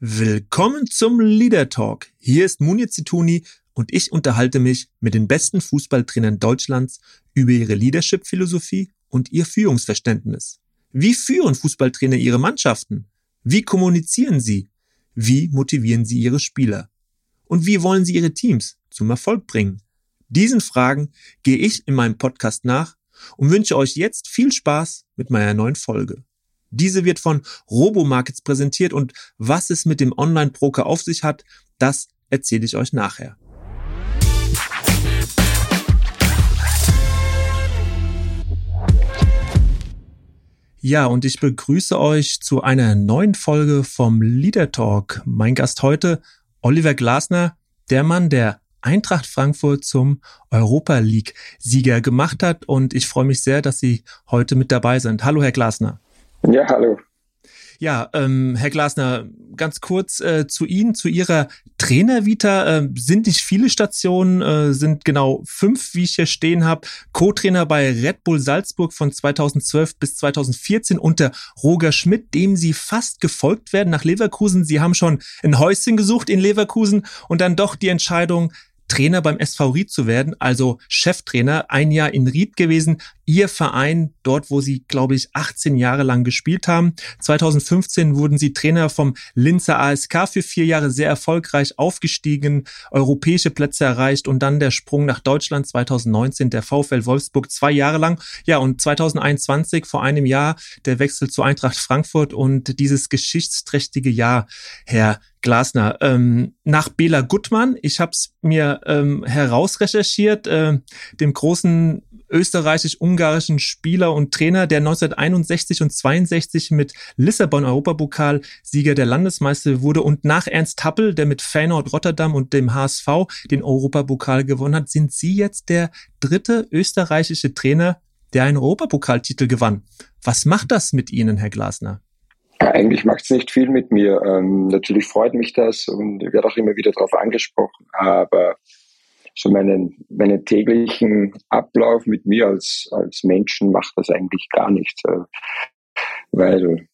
Willkommen zum Leader Talk. Hier ist Munir Zituni und ich unterhalte mich mit den besten Fußballtrainern Deutschlands über ihre Leadership-Philosophie und ihr Führungsverständnis. Wie führen Fußballtrainer ihre Mannschaften? Wie kommunizieren sie? Wie motivieren sie ihre Spieler? Und wie wollen sie ihre Teams zum Erfolg bringen? Diesen Fragen gehe ich in meinem Podcast nach und wünsche euch jetzt viel Spaß mit meiner neuen Folge. Diese wird von Robomarkets präsentiert und was es mit dem Online-Broker auf sich hat, das erzähle ich euch nachher. Ja, und ich begrüße euch zu einer neuen Folge vom Leader Talk. Mein Gast heute, Oliver Glasner, der Mann, der Eintracht Frankfurt zum Europa League Sieger gemacht hat. Und ich freue mich sehr, dass Sie heute mit dabei sind. Hallo, Herr Glasner. Ja, hallo. Ja, ähm, Herr Glasner, ganz kurz äh, zu Ihnen, zu Ihrer Trainervita. Äh, sind nicht viele Stationen, äh, sind genau fünf, wie ich hier stehen habe. Co-Trainer bei Red Bull Salzburg von 2012 bis 2014 unter Roger Schmidt, dem Sie fast gefolgt werden nach Leverkusen. Sie haben schon ein Häuschen gesucht in Leverkusen und dann doch die Entscheidung, Trainer beim SV Ried zu werden, also Cheftrainer, ein Jahr in Ried gewesen, ihr Verein, dort wo sie, glaube ich, 18 Jahre lang gespielt haben. 2015 wurden sie Trainer vom Linzer ASK für vier Jahre sehr erfolgreich aufgestiegen, europäische Plätze erreicht und dann der Sprung nach Deutschland 2019, der VfL Wolfsburg zwei Jahre lang. Ja, und 2021, vor einem Jahr, der Wechsel zu Eintracht Frankfurt und dieses geschichtsträchtige Jahr, Herr Glasner. Ähm, nach Bela Gutmann, ich habe es mir ähm, herausrecherchiert, äh, dem großen österreichisch-ungarischen Spieler und Trainer, der 1961 und 62 mit Lissabon Europapokal Sieger der Landesmeister wurde und nach Ernst Happel, der mit Feyenoord Rotterdam und dem HSV den Europapokal gewonnen hat, sind Sie jetzt der dritte österreichische Trainer, der einen Europapokaltitel gewann. Was macht das mit Ihnen, Herr Glasner? Eigentlich macht es nicht viel mit mir. Ähm, natürlich freut mich das und ich werde auch immer wieder darauf angesprochen. Aber so meinen, meinen täglichen Ablauf mit mir als, als Menschen macht das eigentlich gar nichts. Äh, weil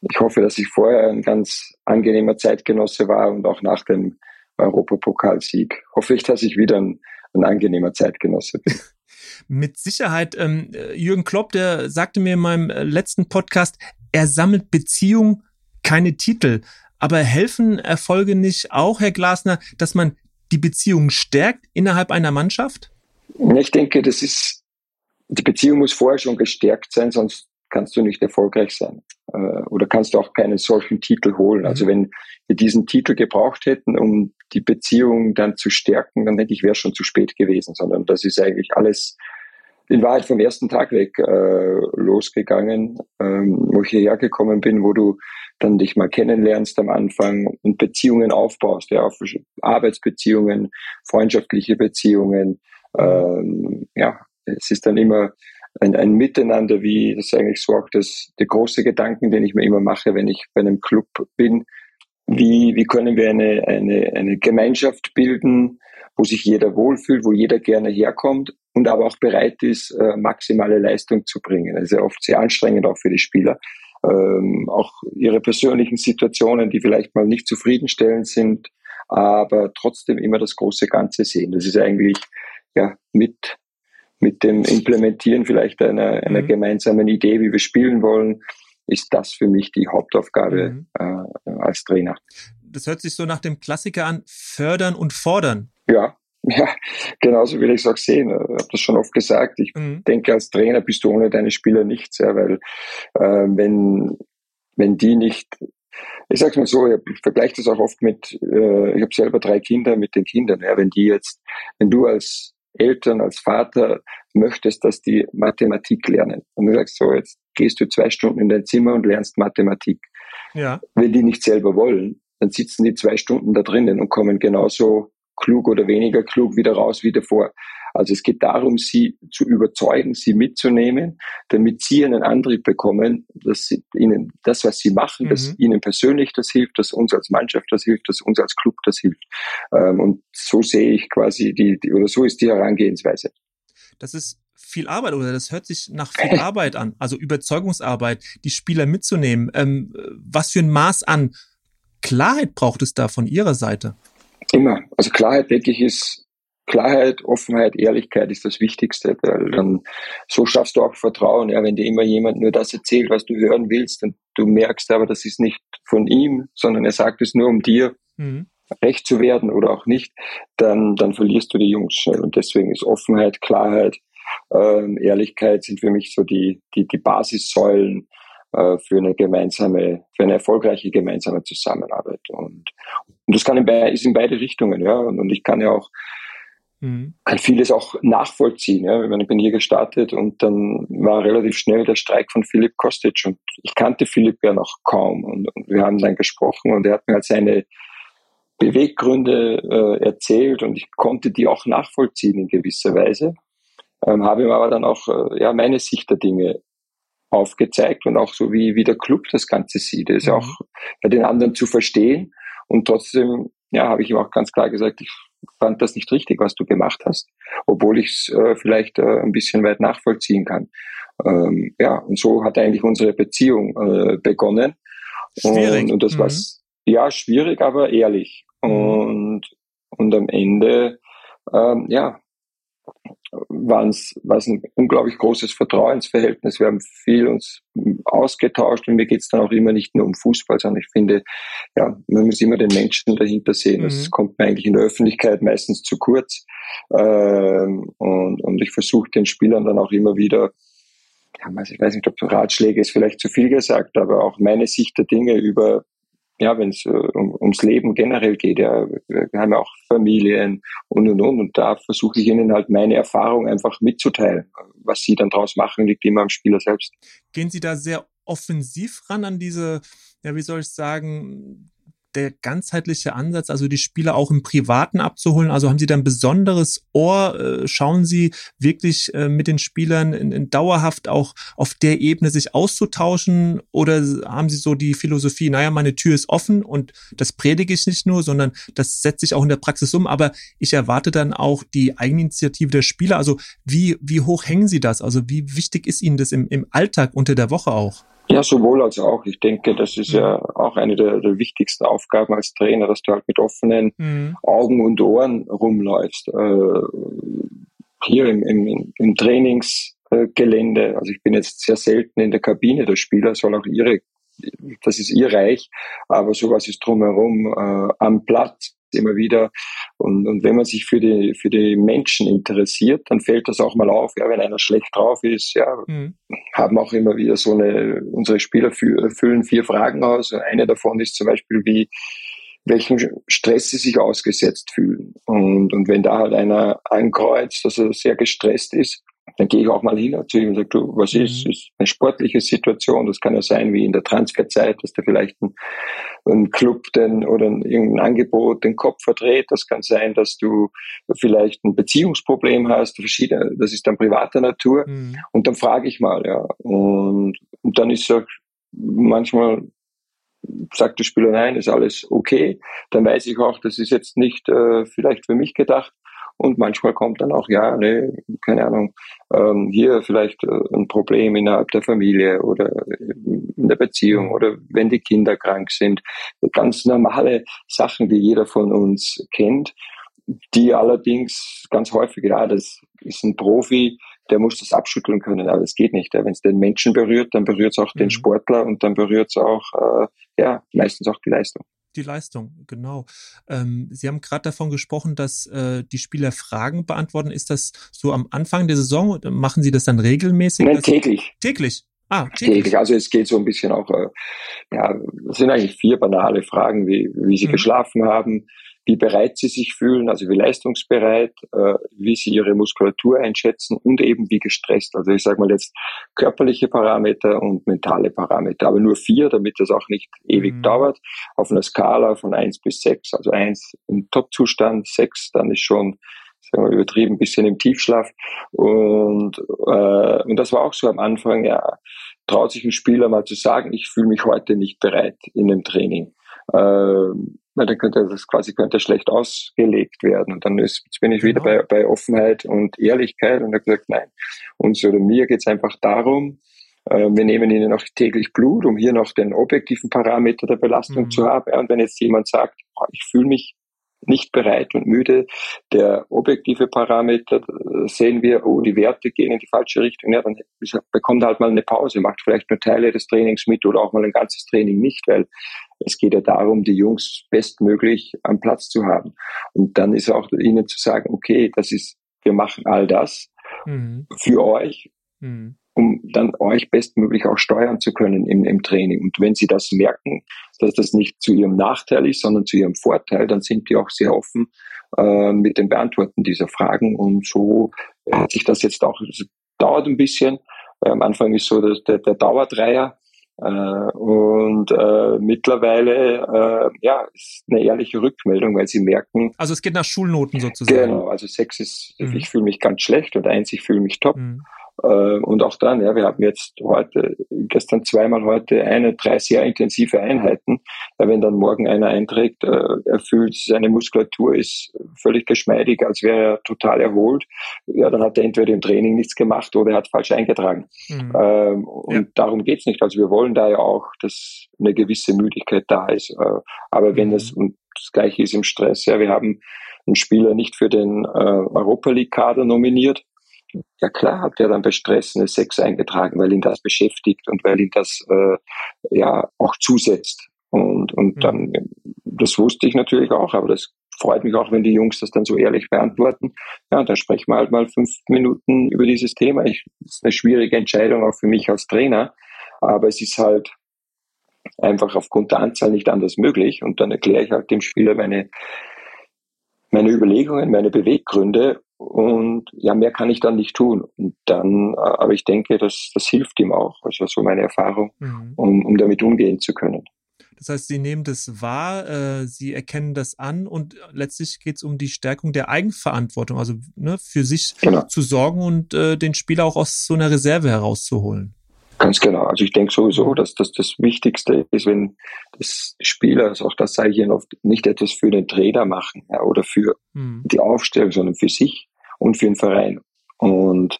ich hoffe, dass ich vorher ein ganz angenehmer Zeitgenosse war und auch nach dem Europapokalsieg hoffe ich, dass ich wieder ein, ein angenehmer Zeitgenosse bin. Mit Sicherheit. Ähm, Jürgen Klopp, der sagte mir in meinem äh, letzten Podcast, er sammelt Beziehungen, keine Titel. Aber helfen Erfolge nicht auch, Herr Glasner, dass man die Beziehung stärkt innerhalb einer Mannschaft? Ich denke, das ist, die Beziehung muss vorher schon gestärkt sein, sonst kannst du nicht erfolgreich sein. Äh, oder kannst du auch keinen solchen Titel holen. Also mhm. wenn wir diesen Titel gebraucht hätten, um die Beziehung dann zu stärken, dann denke ich, wäre schon zu spät gewesen, sondern das ist eigentlich alles in Wahrheit vom ersten Tag weg äh, losgegangen, ähm, wo ich hierher gekommen bin, wo du dann dich mal kennenlernst am Anfang und Beziehungen aufbaust, ja, auf Arbeitsbeziehungen, freundschaftliche Beziehungen. Ähm, ja, es ist dann immer ein, ein Miteinander, wie das eigentlich so auch das, der große Gedanken, den ich mir immer mache, wenn ich bei einem Club bin. Wie, wie können wir eine, eine, eine Gemeinschaft bilden, wo sich jeder wohlfühlt, wo jeder gerne herkommt und aber auch bereit ist, äh, maximale Leistung zu bringen. Das ist ja oft sehr anstrengend auch für die Spieler. Ähm, auch ihre persönlichen Situationen, die vielleicht mal nicht zufriedenstellend sind, aber trotzdem immer das große Ganze sehen. Das ist eigentlich ja mit mit dem Implementieren vielleicht einer, einer mhm. gemeinsamen Idee, wie wir spielen wollen, ist das für mich die Hauptaufgabe mhm. äh, als Trainer. Das hört sich so nach dem Klassiker an, fördern und fordern. Ja, ja, genauso will ich es auch sehen. Ich habe das schon oft gesagt. Ich mhm. denke, als Trainer bist du ohne deine Spieler nichts, ja, weil äh, wenn, wenn die nicht, ich sag's mal so, ich vergleiche das auch oft mit, äh, ich habe selber drei Kinder mit den Kindern, ja, wenn die jetzt, wenn du als Eltern, als Vater möchtest, dass die Mathematik lernen. Und du sagst so, jetzt gehst du zwei Stunden in dein Zimmer und lernst Mathematik. Ja. Wenn die nicht selber wollen, dann sitzen die zwei Stunden da drinnen und kommen genauso klug oder weniger klug wieder raus wie davor. Also es geht darum, sie zu überzeugen, sie mitzunehmen, damit sie einen Antrieb bekommen, dass sie ihnen das, was sie machen, mhm. dass ihnen persönlich das hilft, dass uns als Mannschaft das hilft, dass uns als Club das hilft. Ähm, und so sehe ich quasi die, die oder so ist die Herangehensweise. Das ist viel Arbeit oder das hört sich nach viel Arbeit an, also Überzeugungsarbeit, die Spieler mitzunehmen. Ähm, was für ein Maß an Klarheit braucht es da von Ihrer Seite? Immer. Also Klarheit, denke ich, ist Klarheit, Offenheit, Ehrlichkeit ist das Wichtigste, weil dann so schaffst du auch Vertrauen. Ja, wenn dir immer jemand nur das erzählt, was du hören willst, und du merkst aber, das ist nicht von ihm, sondern er sagt es nur um dir mhm. recht zu werden oder auch nicht, dann, dann verlierst du die Jungs schnell. Und deswegen ist Offenheit, Klarheit, ähm, Ehrlichkeit sind für mich so die, die, die Basissäulen für eine gemeinsame, für eine erfolgreiche gemeinsame Zusammenarbeit. Und, und das kann in, ist in beide Richtungen, ja. Und, und ich kann ja auch mhm. kann vieles auch nachvollziehen. Ja. Ich, meine, ich bin hier gestartet und dann war relativ schnell der Streik von Philipp Kostic und ich kannte Philipp ja noch kaum und, und wir haben dann gesprochen und er hat mir halt seine Beweggründe äh, erzählt und ich konnte die auch nachvollziehen in gewisser Weise. Ähm, habe ihm aber dann auch äh, ja meine Sicht der Dinge aufgezeigt und auch so wie wie der Club das Ganze sieht, ist mhm. auch bei den anderen zu verstehen und trotzdem ja habe ich ihm auch ganz klar gesagt, ich fand das nicht richtig, was du gemacht hast, obwohl ich es äh, vielleicht äh, ein bisschen weit nachvollziehen kann. Ähm, ja, und so hat eigentlich unsere Beziehung äh, begonnen. Schwierig. Und, und das mhm. war ja schwierig, aber ehrlich. Mhm. Und, und am Ende, ähm, ja, war es ein unglaublich großes Vertrauensverhältnis. Wir haben viel uns ausgetauscht und mir geht es dann auch immer nicht nur um Fußball, sondern ich finde, ja, man muss immer den Menschen dahinter sehen. Mhm. Das kommt mir eigentlich in der Öffentlichkeit meistens zu kurz. Ähm, und, und ich versuche den Spielern dann auch immer wieder, ja, ich weiß nicht, ob Ratschläge ist vielleicht zu viel gesagt, aber auch meine Sicht der Dinge über ja, wenn es äh, um, ums Leben generell geht, ja, wir haben ja auch Familien und und und und da versuche ich ihnen halt meine Erfahrung einfach mitzuteilen. Was sie dann draus machen, liegt immer am Spieler selbst. Gehen Sie da sehr offensiv ran an diese, ja, wie soll ich sagen, der ganzheitliche Ansatz, also die Spieler auch im Privaten abzuholen? Also haben Sie da ein besonderes Ohr? Äh, schauen Sie wirklich äh, mit den Spielern in, in dauerhaft auch auf der Ebene sich auszutauschen? Oder haben Sie so die Philosophie, naja, meine Tür ist offen und das predige ich nicht nur, sondern das setze ich auch in der Praxis um, aber ich erwarte dann auch die Eigeninitiative der Spieler. Also wie, wie hoch hängen Sie das? Also wie wichtig ist Ihnen das im, im Alltag unter der Woche auch? Ja, sowohl als auch. Ich denke, das ist ja mhm. auch eine der, der wichtigsten Aufgaben als Trainer, dass du halt mit offenen mhm. Augen und Ohren rumläufst. Äh, hier im, im, im Trainingsgelände, also ich bin jetzt sehr selten in der Kabine der Spieler, soll auch ihre, das ist ihr Reich, aber sowas ist drumherum äh, am Platz immer wieder. Und, und wenn man sich für die, für die Menschen interessiert, dann fällt das auch mal auf. Ja, wenn einer schlecht drauf ist, ja, mhm. haben auch immer wieder so eine, unsere Spieler füllen vier Fragen aus. Eine davon ist zum Beispiel, wie, welchen Stress sie sich ausgesetzt fühlen. Und, und wenn da halt einer ankreuzt, dass er sehr gestresst ist, dann gehe ich auch mal hin zu ihm und sage, du, was ist? Mhm. ist eine sportliche Situation. Das kann ja sein wie in der Transferzeit, dass der vielleicht ein, ein Club den, oder ein, irgendein Angebot den Kopf verdreht. Das kann sein, dass du vielleicht ein Beziehungsproblem hast. Verschiedene, das ist dann privater Natur. Mhm. Und dann frage ich mal, ja. Und, und dann ist es manchmal sagt der Spieler, nein, ist alles okay. Dann weiß ich auch, das ist jetzt nicht äh, vielleicht für mich gedacht. Und manchmal kommt dann auch, ja, nee, keine Ahnung, ähm, hier vielleicht äh, ein Problem innerhalb der Familie oder in der Beziehung oder wenn die Kinder krank sind. Ganz normale Sachen, die jeder von uns kennt, die allerdings ganz häufig, ja, das ist ein Profi, der muss das abschütteln können, aber das geht nicht. Ja. Wenn es den Menschen berührt, dann berührt es auch mhm. den Sportler und dann berührt es auch, äh, ja, meistens auch die Leistung die Leistung, genau. Ähm, Sie haben gerade davon gesprochen, dass äh, die Spieler Fragen beantworten. Ist das so am Anfang der Saison? Machen Sie das dann regelmäßig? Nein, täglich. Täglich. Ah, täglich. täglich. Also es geht so ein bisschen auch, äh, ja, es sind eigentlich vier banale Fragen, wie, wie Sie mhm. geschlafen haben, wie bereit sie sich fühlen, also wie leistungsbereit, äh, wie sie ihre Muskulatur einschätzen und eben wie gestresst. Also ich sage mal jetzt körperliche Parameter und mentale Parameter, aber nur vier, damit das auch nicht ewig mhm. dauert. Auf einer Skala von eins bis sechs, also eins im Top-Zustand, sechs dann ist schon sagen wir übertrieben, ein bisschen im Tiefschlaf. Und, äh, und das war auch so am Anfang, ja, traut sich ein Spieler mal zu sagen, ich fühle mich heute nicht bereit in dem Training. Weil dann könnte das quasi könnte schlecht ausgelegt werden. Und dann ist, jetzt bin ich wieder genau. bei, bei Offenheit und Ehrlichkeit und habe gesagt, nein, uns oder mir geht es einfach darum, Äh, wir nehmen ihnen auch täglich Blut, um hier noch den objektiven Parameter der Belastung mhm. zu haben. Und wenn jetzt jemand sagt, ich fühle mich nicht bereit und müde. Der objektive Parameter äh, sehen wir, oh, die Werte gehen in die falsche Richtung. Ja, dann bekommt halt mal eine Pause, macht vielleicht nur Teile des Trainings mit oder auch mal ein ganzes Training nicht, weil es geht ja darum, die Jungs bestmöglich am Platz zu haben. Und dann ist auch ihnen zu sagen, okay, das ist, wir machen all das mhm. für euch. Mhm um dann euch bestmöglich auch steuern zu können im, im Training. Und wenn sie das merken, dass das nicht zu ihrem Nachteil ist, sondern zu ihrem Vorteil, dann sind die auch sehr offen äh, mit dem Beantworten dieser Fragen. Und so hat sich das jetzt auch, das dauert ein bisschen. Am Anfang ist so dass der, der Dauerdreier, äh, und äh, mittlerweile äh, ja ist eine ehrliche Rückmeldung, weil sie merken. Also es geht nach Schulnoten sozusagen. Genau, also sechs ist, mhm. ich fühle mich ganz schlecht und eins, ich fühle mich top. Mhm. Äh, und auch dann, ja, wir haben jetzt heute, gestern zweimal heute eine, drei sehr intensive Einheiten. Wenn dann morgen einer einträgt, äh, er fühlt, seine Muskulatur ist völlig geschmeidig, als wäre er total erholt, ja, dann hat er entweder im Training nichts gemacht oder er hat falsch eingetragen. Mhm. Ähm, und ja. darum geht's nicht. Also wir wollen da ja auch, dass eine gewisse Müdigkeit da ist. Äh, aber wenn es, mhm. und das Gleiche ist im Stress, ja, wir haben einen Spieler nicht für den Europa League Kader nominiert, ja klar hat er dann bei Stress eine Sex eingetragen, weil ihn das beschäftigt und weil ihn das äh, ja auch zusetzt. Und, und mhm. dann, das wusste ich natürlich auch, aber das freut mich auch, wenn die Jungs das dann so ehrlich beantworten. Ja, dann sprechen wir halt mal fünf Minuten über dieses Thema. Ich, das ist eine schwierige Entscheidung auch für mich als Trainer, aber es ist halt einfach aufgrund der Anzahl nicht anders möglich. Und dann erkläre ich halt dem Spieler meine, meine Überlegungen, meine Beweggründe und ja, mehr kann ich dann nicht tun. Und dann, äh, aber ich denke, das, das hilft ihm auch. Also so meine Erfahrung, mhm. um, um damit umgehen zu können. Das heißt, Sie nehmen das wahr, äh, Sie erkennen das an und letztlich geht es um die Stärkung der Eigenverantwortung, also ne, für sich genau. zu sorgen und äh, den Spieler auch aus so einer Reserve herauszuholen. Ganz genau. Also ich denke sowieso, dass das das Wichtigste ist, wenn das Spieler, also auch das sage ich Ihnen oft, nicht etwas für den Trainer machen ja, oder für mhm. die Aufstellung, sondern für sich und für den Verein. Und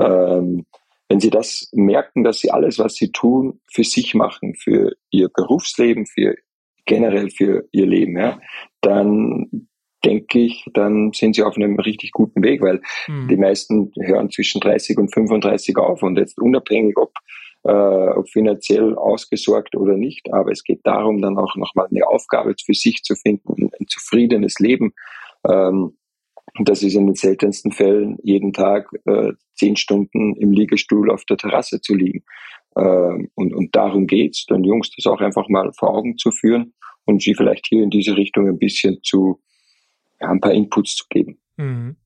ähm, wenn sie das merken, dass sie alles, was sie tun, für sich machen, für ihr Berufsleben, für generell für ihr Leben, ja, dann denke ich, dann sind sie auf einem richtig guten Weg, weil mhm. die meisten hören zwischen 30 und 35 auf und jetzt unabhängig, ob, äh, ob finanziell ausgesorgt oder nicht, aber es geht darum, dann auch nochmal eine Aufgabe für sich zu finden, ein zufriedenes Leben ähm, und das ist in den seltensten Fällen jeden Tag äh, zehn Stunden im Liegestuhl auf der Terrasse zu liegen. Ähm, und, und darum geht's, den Jungs das auch einfach mal vor Augen zu führen und sie vielleicht hier in diese Richtung ein bisschen zu, ja, ein paar Inputs zu geben. Mhm.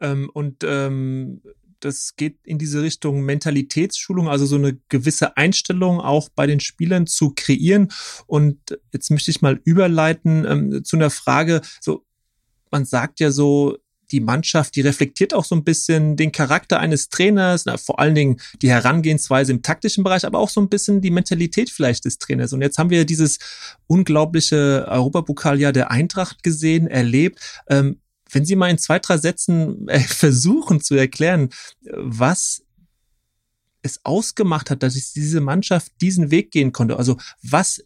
Ähm, und ähm, das geht in diese Richtung Mentalitätsschulung, also so eine gewisse Einstellung auch bei den Spielern zu kreieren. Und jetzt möchte ich mal überleiten ähm, zu einer Frage, so man sagt ja so, die Mannschaft, die reflektiert auch so ein bisschen den Charakter eines Trainers, na, vor allen Dingen die Herangehensweise im taktischen Bereich, aber auch so ein bisschen die Mentalität vielleicht des Trainers. Und jetzt haben wir dieses unglaubliche Europapokaljahr der Eintracht gesehen, erlebt. Ähm, wenn Sie mal in zwei, drei Sätzen äh, versuchen zu erklären, was es ausgemacht hat, dass diese Mannschaft diesen Weg gehen konnte. Also was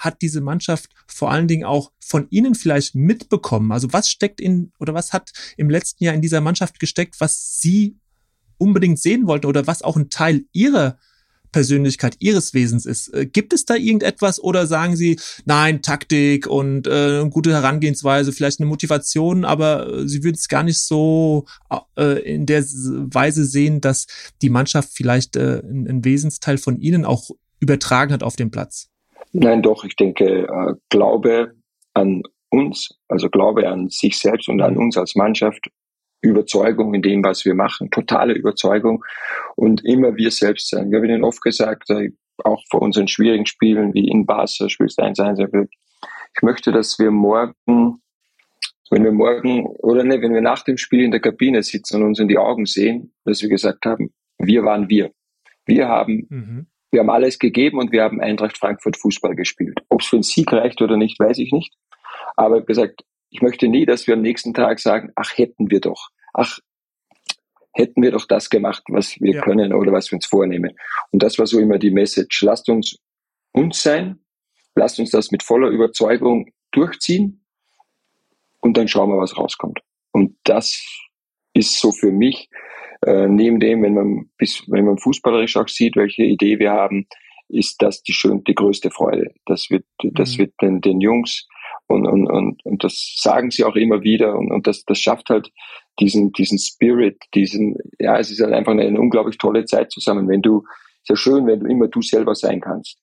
hat diese Mannschaft vor allen Dingen auch von Ihnen vielleicht mitbekommen? Also was steckt in oder was hat im letzten Jahr in dieser Mannschaft gesteckt, was Sie unbedingt sehen wollten oder was auch ein Teil Ihrer Persönlichkeit ihres Wesens ist. Äh, gibt es da irgendetwas oder sagen Sie, nein, Taktik und äh, gute Herangehensweise, vielleicht eine Motivation, aber äh, Sie würden es gar nicht so äh, in der Weise sehen, dass die Mannschaft vielleicht äh, einen Wesensteil von Ihnen auch übertragen hat auf den Platz? Nein, doch, ich denke, äh, Glaube an uns, also Glaube an sich selbst und an uns als Mannschaft, Überzeugung in dem, was wir machen, totale Überzeugung und immer wir selbst sein. Wir haben Ihnen oft gesagt, äh, auch vor unseren schwierigen Spielen wie in Barca, spielst 1-1, ich möchte, dass wir morgen, wenn wir morgen, oder ne, wenn wir nach dem Spiel in der Kabine sitzen und uns in die Augen sehen, dass wir gesagt haben, wir waren wir. Wir haben mhm. Wir haben alles gegeben und wir haben Eintracht Frankfurt Fußball gespielt. Ob es für einen Sieg reicht oder nicht, weiß ich nicht. Aber gesagt, ich möchte nie, dass wir am nächsten Tag sagen, ach, hätten wir doch. Ach, hätten wir doch das gemacht, was wir ja. können oder was wir uns vornehmen. Und das war so immer die Message. Lasst uns uns sein, lasst uns das mit voller Überzeugung durchziehen und dann schauen wir, was rauskommt. Und das ist so für mich, äh, neben dem, wenn man bis, wenn man fußballerisch auch sieht, welche Idee wir haben, ist das die schön, die größte Freude. Das wird, das mhm. wird den, den Jungs und, und, und, und das sagen sie auch immer wieder und, und das, das schafft halt diesen, diesen Spirit, diesen, ja, es ist halt einfach eine, eine unglaublich tolle Zeit zusammen, wenn du, sehr schön, wenn du immer du selber sein kannst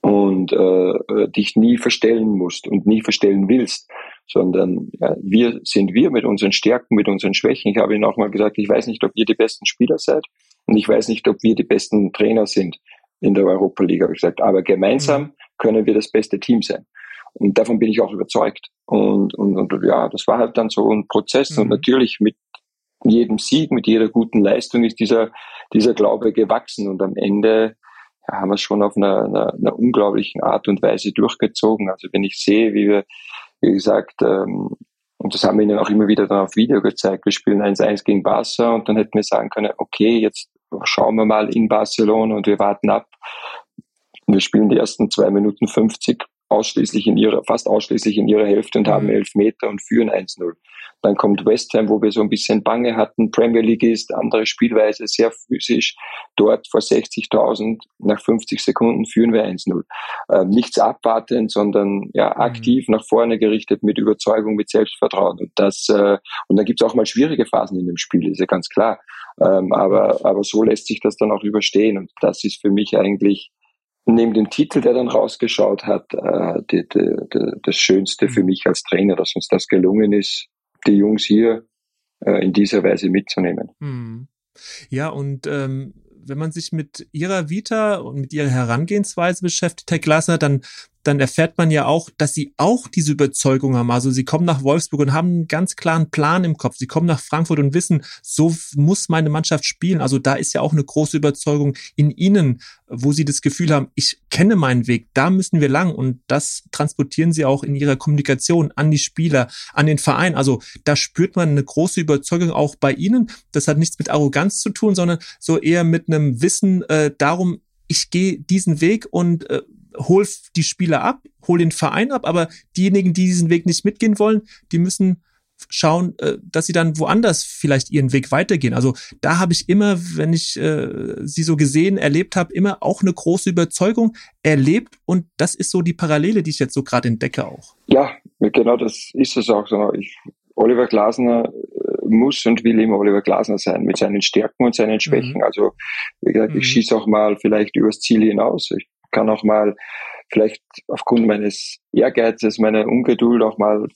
und äh, äh, dich nie verstellen musst und nie verstellen willst, sondern ja, wir sind wir mit unseren Stärken, mit unseren Schwächen. Ich habe Ihnen auch mal gesagt, ich weiß nicht, ob ihr die besten Spieler seid und ich weiß nicht, ob wir die besten Trainer sind in der Europa League, habe ich gesagt, aber gemeinsam mhm. können wir das beste Team sein. Und davon bin ich auch überzeugt. Und, und, und ja, das war halt dann so ein Prozess. Mhm. Und natürlich mit jedem Sieg, mit jeder guten Leistung ist dieser, dieser Glaube gewachsen. Und am Ende ja, haben wir es schon auf einer, einer, einer unglaublichen Art und Weise durchgezogen. Also wenn ich sehe, wie wir, wie gesagt, ähm, und das haben wir ihnen auch immer wieder dann auf Video gezeigt, wir spielen 1-1 gegen Barca und dann hätten wir sagen können, okay, jetzt schauen wir mal in Barcelona und wir warten ab. Wir spielen die ersten zwei Minuten 50 ausschließlich in ihrer, fast ausschließlich in ihrer Hälfte und haben mhm. elf Meter und führen 1-0. Dann kommt West Ham, wo wir so ein bisschen Bange hatten. Premier League ist andere Spielweise, sehr physisch. Dort vor 60.000, nach 50 Sekunden führen wir 1-0. Ähm, nichts abwarten, sondern ja mhm. aktiv mhm. nach vorne gerichtet, mit Überzeugung, mit Selbstvertrauen. Und das, äh, und dann gibt es auch mal schwierige Phasen in dem Spiel, ist ja ganz klar. Ähm, aber, aber so lässt sich das dann auch überstehen. Und das ist für mich eigentlich neben dem Titel, der dann rausgeschaut hat, äh, die, die, die, das Schönste für mhm. mich als Trainer, dass uns das gelungen ist, die Jungs hier äh, in dieser Weise mitzunehmen. Hm. Ja, und ähm, wenn man sich mit ihrer Vita und mit ihrer Herangehensweise beschäftigt, Herr Glasner, dann dann erfährt man ja auch, dass sie auch diese Überzeugung haben. Also sie kommen nach Wolfsburg und haben einen ganz klaren Plan im Kopf. Sie kommen nach Frankfurt und wissen, so muss meine Mannschaft spielen. Also da ist ja auch eine große Überzeugung in ihnen, wo sie das Gefühl haben, ich kenne meinen Weg, da müssen wir lang. Und das transportieren sie auch in ihrer Kommunikation an die Spieler, an den Verein. Also da spürt man eine große Überzeugung auch bei ihnen. Das hat nichts mit Arroganz zu tun, sondern so eher mit einem Wissen äh, darum, ich gehe diesen Weg und äh, hol die Spieler ab, hol den Verein ab, aber diejenigen, die diesen Weg nicht mitgehen wollen, die müssen schauen, äh, dass sie dann woanders vielleicht ihren Weg weitergehen. Also da habe ich immer, wenn ich äh, sie so gesehen, erlebt habe, immer auch eine große Überzeugung erlebt und das ist so die Parallele, die ich jetzt so gerade entdecke auch. Ja, genau das ist es auch so. Ich, Oliver Glasner äh, muss und will immer Oliver Glasner sein mit seinen Stärken und seinen Schwächen. Mhm. Also wie gesagt, ich mhm. schieße auch mal vielleicht übers Ziel hinaus. Ich kann auch mal vielleicht aufgrund meines Ehrgeizes, meiner Ungeduld auch mal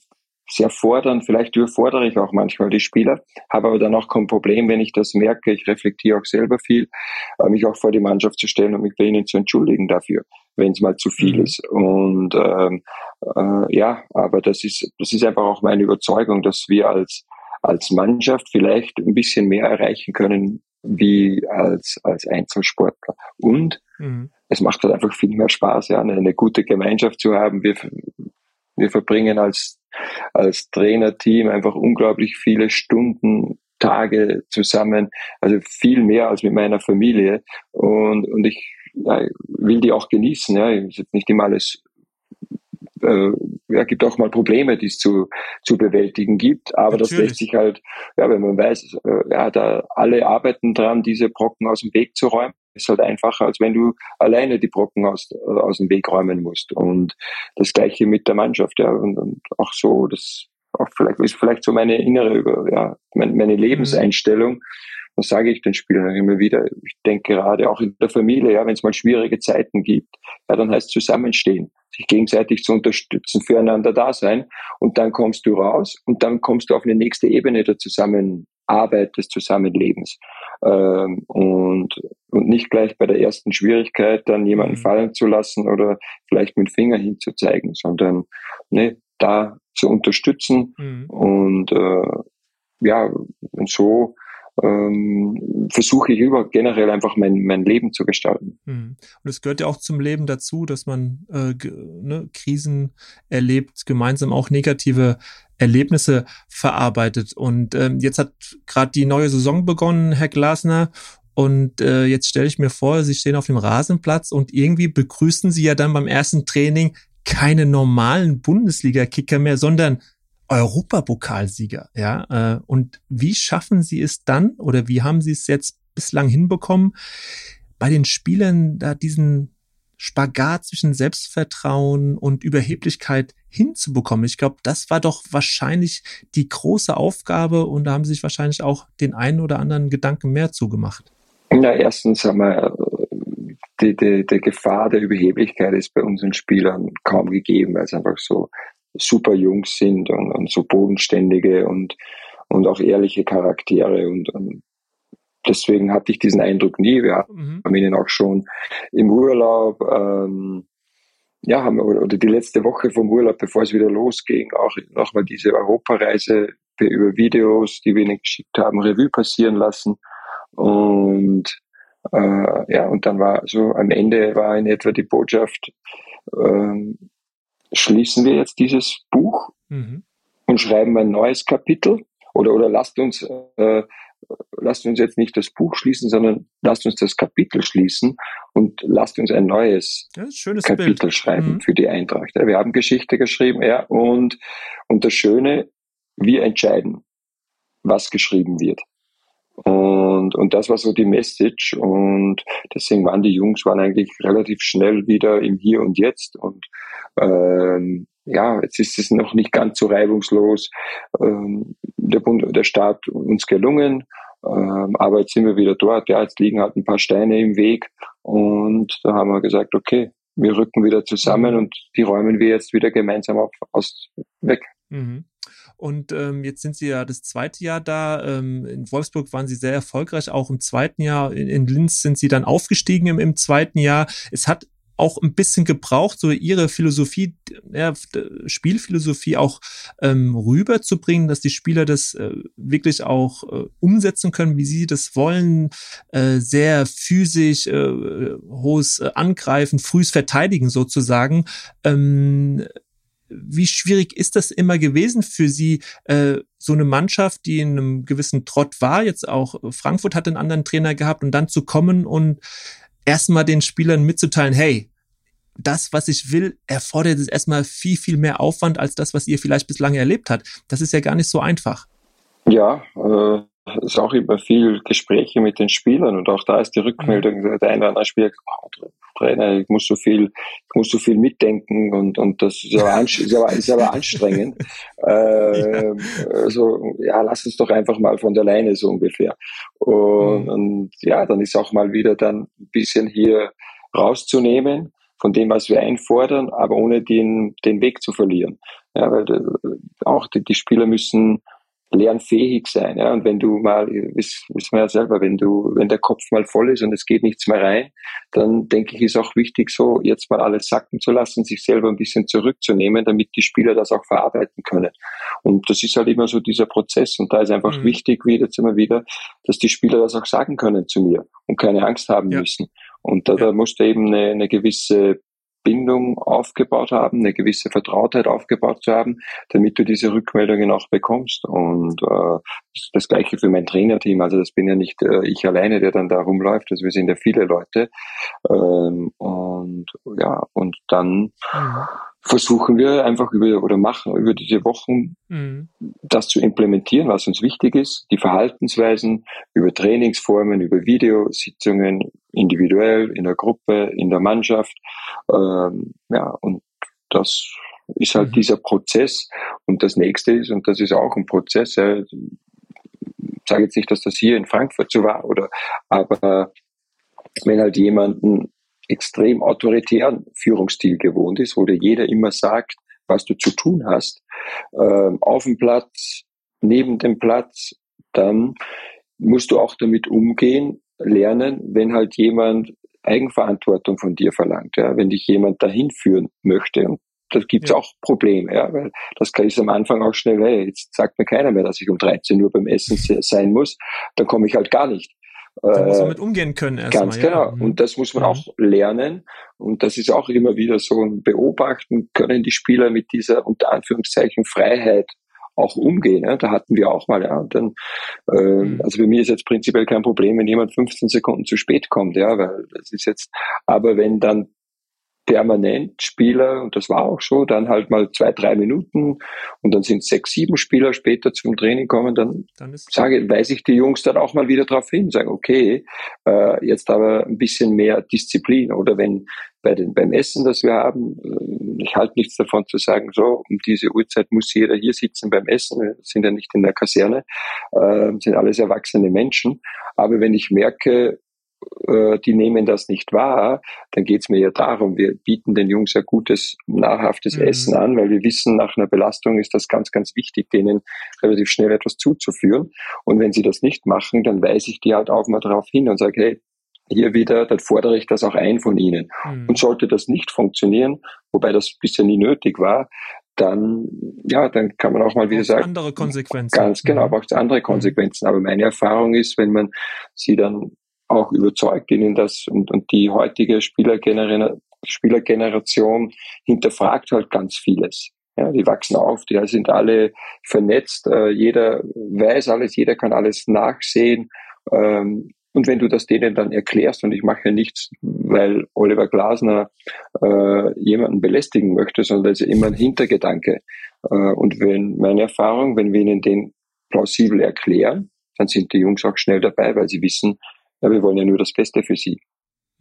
sehr fordern. Vielleicht überfordere ich auch manchmal die Spieler, habe aber dann auch kein Problem, wenn ich das merke. Ich reflektiere auch selber viel, äh, mich auch vor die Mannschaft zu stellen und mich bei ihnen zu entschuldigen dafür, wenn es mal zu viel mhm. ist. Und ähm, äh, ja, aber das ist das ist einfach auch meine Überzeugung, dass wir als als Mannschaft vielleicht ein bisschen mehr erreichen können wie als als Einzelsportler. Und mhm es macht halt einfach viel mehr Spaß, ja, eine, eine gute Gemeinschaft zu haben. Wir, wir verbringen als, als Trainerteam einfach unglaublich viele Stunden, Tage zusammen, also viel mehr als mit meiner Familie. Und, und ich ja, will die auch genießen. Ja. Es ist jetzt nicht immer alles äh, ja, gibt auch mal Probleme, die es zu, zu bewältigen gibt. Aber Natürlich. das lässt sich halt, ja, wenn man weiß, äh, ja, da alle arbeiten dran, diese Brocken aus dem Weg zu räumen, ist halt einfacher, als wenn du alleine die Brocken aus, aus dem Weg räumen musst. Und das Gleiche mit der Mannschaft, ja, und, und auch so, das auch vielleicht, ist vielleicht so meine innere, ja, meine, meine mhm. Lebenseinstellung. Das sage ich den Spielern immer wieder. Ich denke gerade auch in der Familie, ja, wenn es mal schwierige Zeiten gibt, ja, dann heißt zusammenstehen, sich gegenseitig zu unterstützen, füreinander da sein. Und dann kommst du raus und dann kommst du auf eine nächste Ebene der Zusammenarbeit, des Zusammenlebens. Ähm, und, und nicht gleich bei der ersten Schwierigkeit dann jemanden mhm. fallen zu lassen oder vielleicht mit dem Finger hinzuzeigen, sondern ne, da zu unterstützen mhm. und äh, ja, und so ähm, versuche ich über generell einfach mein, mein Leben zu gestalten. Mhm. Und es gehört ja auch zum Leben dazu, dass man äh, ne, Krisen erlebt, gemeinsam auch negative Erlebnisse verarbeitet. Und ähm, jetzt hat gerade die neue Saison begonnen, Herr Glasner. Und äh, jetzt stelle ich mir vor, Sie stehen auf dem Rasenplatz und irgendwie begrüßen Sie ja dann beim ersten Training keine normalen Bundesliga-Kicker mehr, sondern Europapokalsieger. Ja, äh, und wie schaffen Sie es dann oder wie haben Sie es jetzt bislang hinbekommen, bei den Spielern da diesen Spagat zwischen Selbstvertrauen und Überheblichkeit hinzubekommen. Ich glaube, das war doch wahrscheinlich die große Aufgabe und da haben sie sich wahrscheinlich auch den einen oder anderen Gedanken mehr zugemacht. Ja, erstens haben wir die, die, die Gefahr der Überheblichkeit ist bei unseren Spielern kaum gegeben, weil es einfach so super Jungs sind und, und so bodenständige und, und auch ehrliche Charaktere und, und deswegen hatte ich diesen Eindruck nie. Wir mhm. haben ihnen auch schon im Urlaub, ähm, ja, haben oder die letzte Woche vom Urlaub, bevor es wieder losging, auch nochmal diese Europareise über Videos, die wir ihnen geschickt haben, Revue passieren lassen. Und äh, ja, und dann war so am Ende war in etwa die Botschaft, ähm, schließen wir jetzt dieses Buch mhm. und schreiben ein neues Kapitel oder, oder lasst uns äh, lasst uns jetzt nicht das Buch schließen, sondern lasst uns das Kapitel schließen und lasst uns ein neues Kapitel Bild. schreiben mhm. für die Eintracht. Wir haben Geschichte geschrieben, ja, und, und das Schöne, wir entscheiden, was geschrieben wird. Und, und das war so die Message. Und deswegen waren die Jungs waren eigentlich relativ schnell wieder im Hier und Jetzt. Und ähm, ja, jetzt ist es noch nicht ganz so reibungslos. Ähm, der Bund, der Staat uns gelungen, ähm, aber jetzt sind wir wieder dort. Ja, jetzt liegen halt ein paar Steine im Weg und da haben wir gesagt, okay, wir rücken wieder zusammen und die räumen wir jetzt wieder gemeinsam auf, aus weg. Mhm. Und ähm, jetzt sind Sie ja das zweite Jahr da. Ähm, in Wolfsburg waren Sie sehr erfolgreich. Auch im zweiten Jahr in, in Linz sind Sie dann aufgestiegen im, im zweiten Jahr. Es hat auch ein bisschen gebraucht, so ihre Philosophie, ja, Spielphilosophie auch ähm, rüberzubringen, dass die Spieler das äh, wirklich auch äh, umsetzen können, wie sie das wollen, äh, sehr physisch, äh, hohes äh, Angreifen, frühes Verteidigen sozusagen. Ähm, wie schwierig ist das immer gewesen für Sie, äh, so eine Mannschaft, die in einem gewissen Trott war, jetzt auch Frankfurt hat einen anderen Trainer gehabt und dann zu kommen und erstmal den Spielern mitzuteilen, hey, das, was ich will, erfordert jetzt erstmal viel, viel mehr Aufwand als das, was ihr vielleicht bislang erlebt habt. Das ist ja gar nicht so einfach. Ja, äh, es ist auch über viel Gespräche mit den Spielern und auch da ist die Rückmeldung, mhm. der eine oder andere Spieler, oh, Trainer, ich muss so viel, ich muss so viel mitdenken und, und das ist aber, ist aber, ist aber anstrengend. äh. Also, ja, lass uns doch einfach mal von der Leine so ungefähr. Und, mhm. und ja, dann ist auch mal wieder dann ein bisschen hier rauszunehmen von dem, was wir einfordern, aber ohne den, den Weg zu verlieren. Ja, weil äh, auch die, die Spieler müssen lernfähig sein. Ja? Und wenn du mal, wissen wir ja selber, wenn du, wenn der Kopf mal voll ist und es geht nichts mehr rein, dann denke ich, ist auch wichtig, so jetzt mal alles sacken zu lassen, sich selber ein bisschen zurückzunehmen, damit die Spieler das auch verarbeiten können. Und das ist halt immer so dieser Prozess. Und da ist einfach mhm. wichtig, wie jetzt immer wieder, dass die Spieler das auch sagen können zu mir und keine Angst haben ja. müssen. Und da, ja. da musst du eben eine, eine gewisse Bindung aufgebaut haben, eine gewisse Vertrautheit aufgebaut zu haben, damit du diese Rückmeldungen auch bekommst. Und äh, das gleiche für mein Trainerteam. Also das bin ja nicht äh, ich alleine, der dann da rumläuft. Also wir sind ja viele Leute. Ähm, und ja, und dann mhm. versuchen wir einfach über oder machen über diese Wochen mhm. das zu implementieren, was uns wichtig ist, die Verhaltensweisen über Trainingsformen, über Videositzungen, individuell, in der Gruppe, in der Mannschaft. Ähm, ja, und das ist halt mhm. dieser Prozess. Und das nächste ist, und das ist auch ein Prozess, ja, ich sage jetzt nicht, dass das hier in Frankfurt so war, oder aber wenn halt jemand einen extrem autoritären Führungsstil gewohnt ist, wo dir jeder immer sagt, was du zu tun hast, ähm, auf dem Platz, neben dem Platz, dann musst du auch damit umgehen, lernen, wenn halt jemand Eigenverantwortung von dir verlangt, ja, wenn dich jemand dahin führen möchte. Und da gibt's ja. auch Probleme, ja, weil das ist am Anfang auch schnell, hey, jetzt sagt mir keiner mehr, dass ich um 13 Uhr beim Essen sein muss, dann komme ich halt gar nicht. Da muss man mit umgehen können erstmal. Ganz genau. Ja. Mhm. Und das muss man mhm. auch lernen. Und das ist auch immer wieder so ein Beobachten, können die Spieler mit dieser unter Anführungszeichen Freiheit auch umgehen. Ja? Da hatten wir auch mal, ja. Und dann, äh, also für mich ist jetzt prinzipiell kein Problem, wenn jemand 15 Sekunden zu spät kommt, ja, weil das ist jetzt, aber wenn dann permanent Spieler, und das war auch so, dann halt mal zwei, drei Minuten und dann sind sechs, sieben Spieler später zum Training kommen, dann, dann sage, weise ich die Jungs dann auch mal wieder darauf hin, sagen, okay, äh, jetzt aber ein bisschen mehr Disziplin. Oder wenn bei den, beim Essen, das wir haben, äh, ich halte nichts davon zu sagen, so, um diese Uhrzeit muss jeder hier sitzen beim Essen, wir sind ja nicht in der Kaserne, äh, sind alles erwachsene Menschen. Aber wenn ich merke, die nehmen das nicht wahr, dann geht es mir ja darum, wir bieten den Jungs ja gutes, nahrhaftes mhm. Essen an, weil wir wissen, nach einer Belastung ist das ganz, ganz wichtig, denen relativ schnell etwas zuzuführen. Und wenn sie das nicht machen, dann weise ich die halt auch mal darauf hin und sage, hey, hier wieder, dann fordere ich das auch ein von ihnen. Mhm. Und sollte das nicht funktionieren, wobei das bisher nie nötig war, dann, ja, dann kann man auch mal wieder sagen. andere Konsequenzen. Ganz genau, mhm. braucht es andere Konsequenzen. Aber meine Erfahrung ist, wenn man sie dann auch überzeugt ihnen das und, und die heutige Spielergeneration, Spielergeneration hinterfragt halt ganz vieles. Ja, die wachsen auf, die sind alle vernetzt, äh, jeder weiß alles, jeder kann alles nachsehen. Ähm, und wenn du das denen dann erklärst, und ich mache ja nichts, weil Oliver Glasner äh, jemanden belästigen möchte, sondern das ist immer ein Hintergedanke. Äh, und wenn meine Erfahrung, wenn wir ihnen den plausibel erklären, dann sind die Jungs auch schnell dabei, weil sie wissen, ja, wir wollen ja nur das Beste für sie.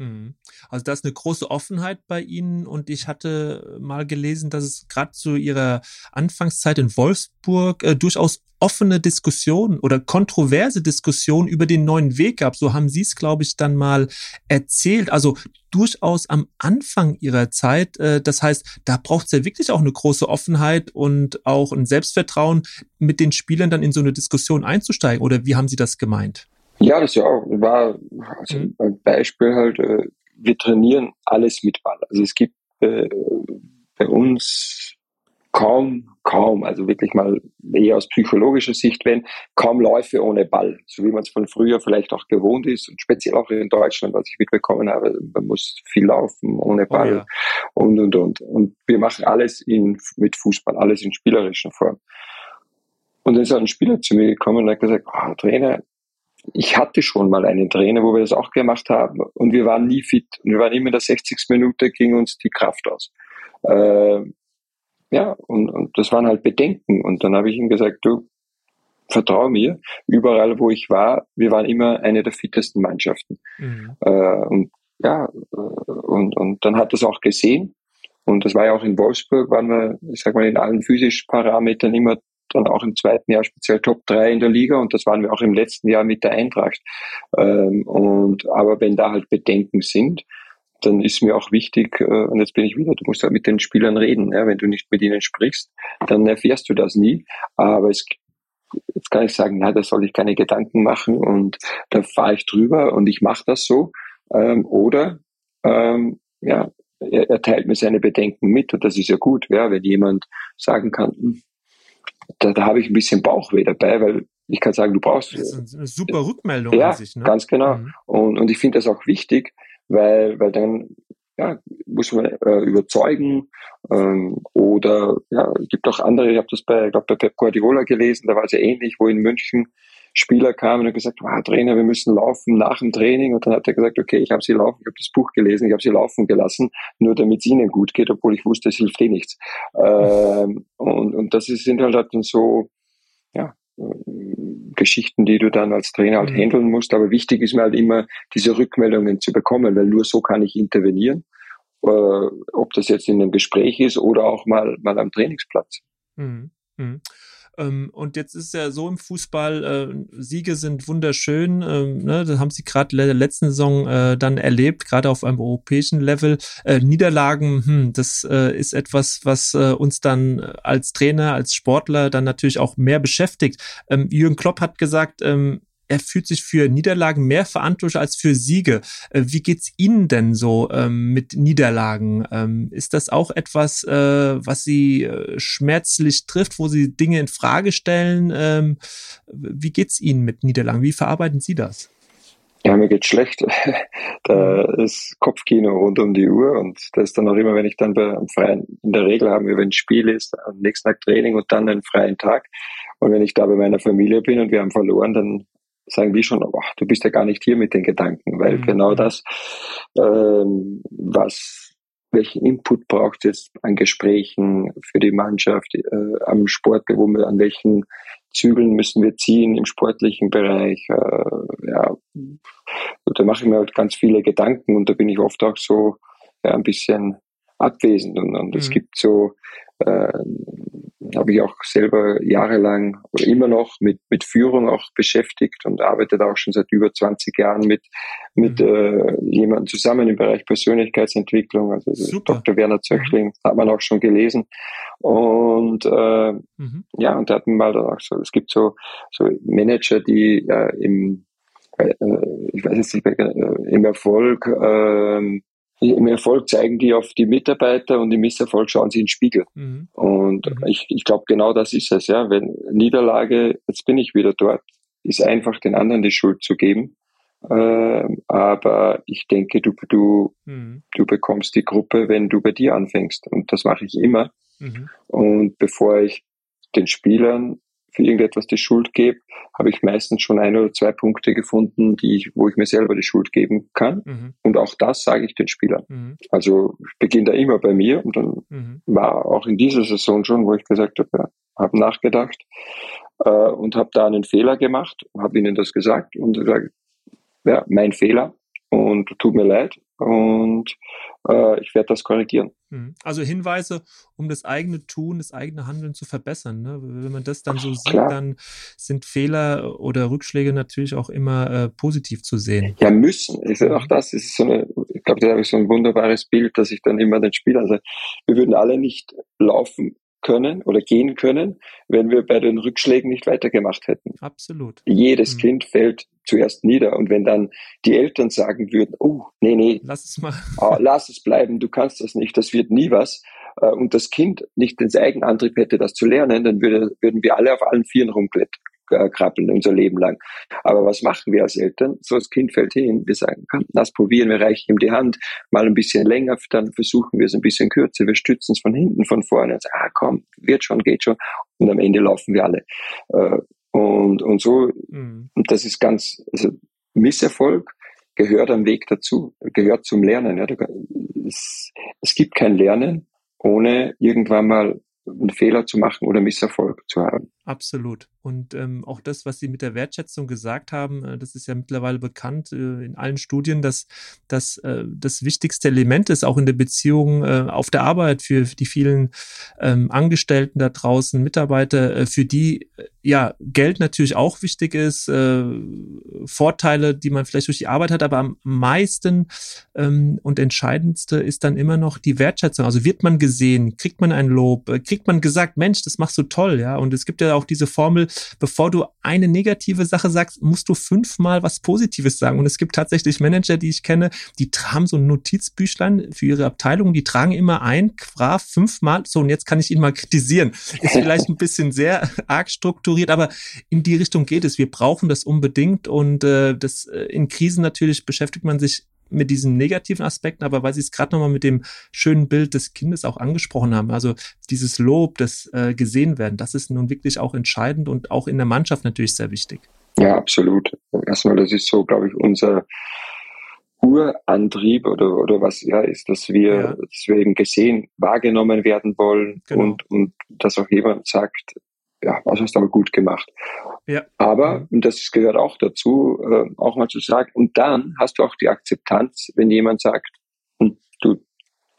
Mhm. Also da ist eine große Offenheit bei Ihnen und ich hatte mal gelesen, dass es gerade zu Ihrer Anfangszeit in Wolfsburg äh, durchaus offene Diskussionen oder kontroverse Diskussionen über den neuen Weg gab. So haben Sie es, glaube ich, dann mal erzählt. Also durchaus am Anfang Ihrer Zeit. Äh, das heißt, da braucht es ja wirklich auch eine große Offenheit und auch ein Selbstvertrauen, mit den Spielern dann in so eine Diskussion einzusteigen. Oder wie haben Sie das gemeint? Ja, das ja auch, war also mhm. ein Beispiel halt, äh, wir trainieren alles mit Ball. Also es gibt äh, bei uns kaum, kaum, also wirklich mal eher aus psychologischer Sicht, wenn kaum Läufe ohne Ball, so wie man es von früher vielleicht auch gewohnt ist und speziell auch in Deutschland, was ich mitbekommen habe, man muss viel laufen ohne oh Ball oh ja. und und und und wir machen alles in mit Fußball, alles in spielerischer Form. Und dann ist ein Spieler zu mir gekommen und hat gesagt, oh, Trainer, ich hatte schon mal einen Trainer, wo wir das auch gemacht haben und wir waren nie fit. Und wir waren immer in der 60. Minute, ging uns die Kraft aus. Äh, ja, und, und das waren halt Bedenken. Und dann habe ich ihm gesagt, du, vertrau mir, überall wo ich war, wir waren immer eine der fittesten Mannschaften. Mhm. Äh, und ja, äh, und, und dann hat das auch gesehen. Und das war ja auch in Wolfsburg, waren wir, ich sag mal, in allen physischen Parametern immer dann auch im zweiten Jahr speziell Top 3 in der Liga und das waren wir auch im letzten Jahr mit der Eintracht. Ähm, und aber wenn da halt Bedenken sind, dann ist mir auch wichtig, äh, und jetzt bin ich wieder, du musst halt mit den Spielern reden. Ja? Wenn du nicht mit ihnen sprichst, dann erfährst du das nie. Aber es jetzt kann ich sagen, na, da soll ich keine Gedanken machen und da fahre ich drüber und ich mache das so. Ähm, oder ähm, ja, er, er teilt mir seine Bedenken mit und das ist ja gut, ja, wenn jemand sagen kann, hm, da, da habe ich ein bisschen Bauchweh dabei, weil ich kann sagen, du brauchst. Das ist eine super Rückmeldung ja, sich, ne? ganz genau. Mhm. Und, und ich finde das auch wichtig, weil, weil dann ja, muss man äh, überzeugen ähm, oder ja, es gibt auch andere, ich habe das bei, ich glaub, bei Pep Guardiola gelesen, da war es ja ähnlich, wo in München Spieler kamen und gesagt, ah, Trainer, wir müssen laufen nach dem Training. Und dann hat er gesagt, okay, ich habe sie laufen, ich habe das Buch gelesen, ich habe sie laufen gelassen, nur damit es ihnen gut geht, obwohl ich wusste, es hilft eh nichts. Ähm, und, und das sind halt, halt dann so, ja, Geschichten, die du dann als Trainer halt mhm. handeln musst. Aber wichtig ist mir halt immer, diese Rückmeldungen zu bekommen, weil nur so kann ich intervenieren. Äh, ob das jetzt in einem Gespräch ist oder auch mal, mal am Trainingsplatz. Mhm. Mhm. Ähm, und jetzt ist ja so im Fußball, äh, Siege sind wunderschön, ähm, ne, das haben sie gerade in der letzten Saison äh, dann erlebt, gerade auf einem europäischen Level. Äh, Niederlagen, hm, das äh, ist etwas, was äh, uns dann als Trainer, als Sportler dann natürlich auch mehr beschäftigt. Ähm, Jürgen Klopp hat gesagt, ähm, er fühlt sich für Niederlagen mehr verantwortlich als für Siege. Äh, wie geht's Ihnen denn so ähm, mit Niederlagen? Ähm, ist das auch etwas, äh, was Sie äh, schmerzlich trifft, wo Sie Dinge in Frage stellen? Ähm, wie geht's Ihnen mit Niederlagen? Wie verarbeiten Sie das? Ja, mir geht's schlecht. da ist Kopfkino rund um die Uhr und das ist dann auch immer, wenn ich dann bei, freien, in der Regel haben wir, wenn ein Spiel ist, am nächsten Tag Training und dann einen freien Tag. Und wenn ich da bei meiner Familie bin und wir haben verloren, dann sagen die schon, oh, du bist ja gar nicht hier mit den Gedanken, weil mhm. genau das, ähm, was welchen Input braucht es an Gesprächen für die Mannschaft, äh, am Sport, wo wir, an welchen Zügeln müssen wir ziehen im sportlichen Bereich. Äh, ja, da mache ich mir halt ganz viele Gedanken und da bin ich oft auch so ja, ein bisschen abwesend und, und mhm. es gibt so äh, habe ich auch selber jahrelang oder immer noch mit, mit Führung auch beschäftigt und arbeite da auch schon seit über 20 Jahren mit, mit mhm. äh, jemandem zusammen im Bereich Persönlichkeitsentwicklung. Also Super. Dr. Werner Zöchling mhm. hat man auch schon gelesen. Und äh, mhm. ja, und da hat man mal dann auch so, es gibt so, so Manager, die äh, im äh, ich weiß jetzt nicht, äh, im Erfolg äh, im Erfolg zeigen die auf die Mitarbeiter und im Misserfolg schauen sie in den Spiegel. Mhm. Und mhm. ich, ich glaube, genau das ist es, ja. Wenn Niederlage, jetzt bin ich wieder dort, ist einfach den anderen die Schuld zu geben. Äh, aber ich denke, du, du, mhm. du bekommst die Gruppe, wenn du bei dir anfängst. Und das mache ich immer. Mhm. Und bevor ich den Spielern für irgendetwas die Schuld gebe, habe ich meistens schon ein oder zwei Punkte gefunden, die ich, wo ich mir selber die Schuld geben kann. Mhm. Und auch das sage ich den Spielern. Mhm. Also ich beginne da immer bei mir und dann mhm. war auch in dieser Saison schon, wo ich gesagt habe, ja, habe nachgedacht äh, und habe da einen Fehler gemacht, habe ihnen das gesagt und gesagt, ja, mein Fehler und tut mir leid und äh, ich werde das korrigieren. Mhm. Also Hinweise, um das eigene Tun, das eigene Handeln zu verbessern. Ne? Wenn man das dann so sieht, Klar. dann sind Fehler oder Rückschläge natürlich auch immer äh, positiv zu sehen. Ja, müssen. Ich auch das ist so eine, ich glaube, da habe ich so ein wunderbares Bild, dass ich dann immer den Spielern sage, wir würden alle nicht laufen können oder gehen können, wenn wir bei den Rückschlägen nicht weitergemacht hätten. Absolut. Jedes mhm. Kind fällt zuerst nieder. Und wenn dann die Eltern sagen würden, oh, nee, nee, lass es mal. Oh, lass es bleiben, du kannst das nicht, das wird nie was. Äh, und das Kind nicht den Eigenantrieb hätte, das zu lernen, dann würde, würden wir alle auf allen Vieren rumklettern krabbeln unser Leben lang. Aber was machen wir als Eltern? So, das Kind fällt hin, wir sagen, komm, lass probieren, wir reichen ihm die Hand, mal ein bisschen länger, dann versuchen wir es ein bisschen kürzer, wir stützen es von hinten, von vorne und sagen, ah komm, wird schon, geht schon. Und am Ende laufen wir alle. Äh, und, und so, mhm. und das ist ganz, also Misserfolg gehört am Weg dazu, gehört zum Lernen. Ja. Es, es gibt kein Lernen, ohne irgendwann mal einen Fehler zu machen oder Misserfolg zu haben. Absolut. Und ähm, auch das, was Sie mit der Wertschätzung gesagt haben, äh, das ist ja mittlerweile bekannt äh, in allen Studien, dass das äh, das wichtigste Element ist, auch in der Beziehung äh, auf der Arbeit für die vielen ähm, Angestellten da draußen, Mitarbeiter, äh, für die äh, ja Geld natürlich auch wichtig ist, äh, Vorteile, die man vielleicht durch die Arbeit hat, aber am meisten ähm, und entscheidendste ist dann immer noch die Wertschätzung. Also wird man gesehen, kriegt man ein Lob, äh, kriegt man gesagt, Mensch, das machst du toll, ja. Und es gibt ja auch diese Formel, bevor du eine negative Sache sagst, musst du fünfmal was Positives sagen. Und es gibt tatsächlich Manager, die ich kenne, die haben so ein Notizbüchlein für ihre Abteilung, die tragen immer ein, brav fünfmal, so und jetzt kann ich ihn mal kritisieren. Ist vielleicht ein bisschen sehr arg strukturiert, aber in die Richtung geht es. Wir brauchen das unbedingt und äh, das äh, in Krisen natürlich beschäftigt man sich mit diesen negativen Aspekten, aber weil Sie es gerade nochmal mit dem schönen Bild des Kindes auch angesprochen haben, also dieses Lob, das äh, gesehen werden, das ist nun wirklich auch entscheidend und auch in der Mannschaft natürlich sehr wichtig. Ja, absolut. Erstmal, das ist so, glaube ich, unser Urantrieb oder, oder was ja ist, dass wir, ja. dass wir eben gesehen, wahrgenommen werden wollen genau. und, und dass auch jemand sagt, ja, was hast du aber gut gemacht. Ja. Aber, und das gehört auch dazu, äh, auch mal zu sagen, und dann hast du auch die Akzeptanz, wenn jemand sagt, hm, du,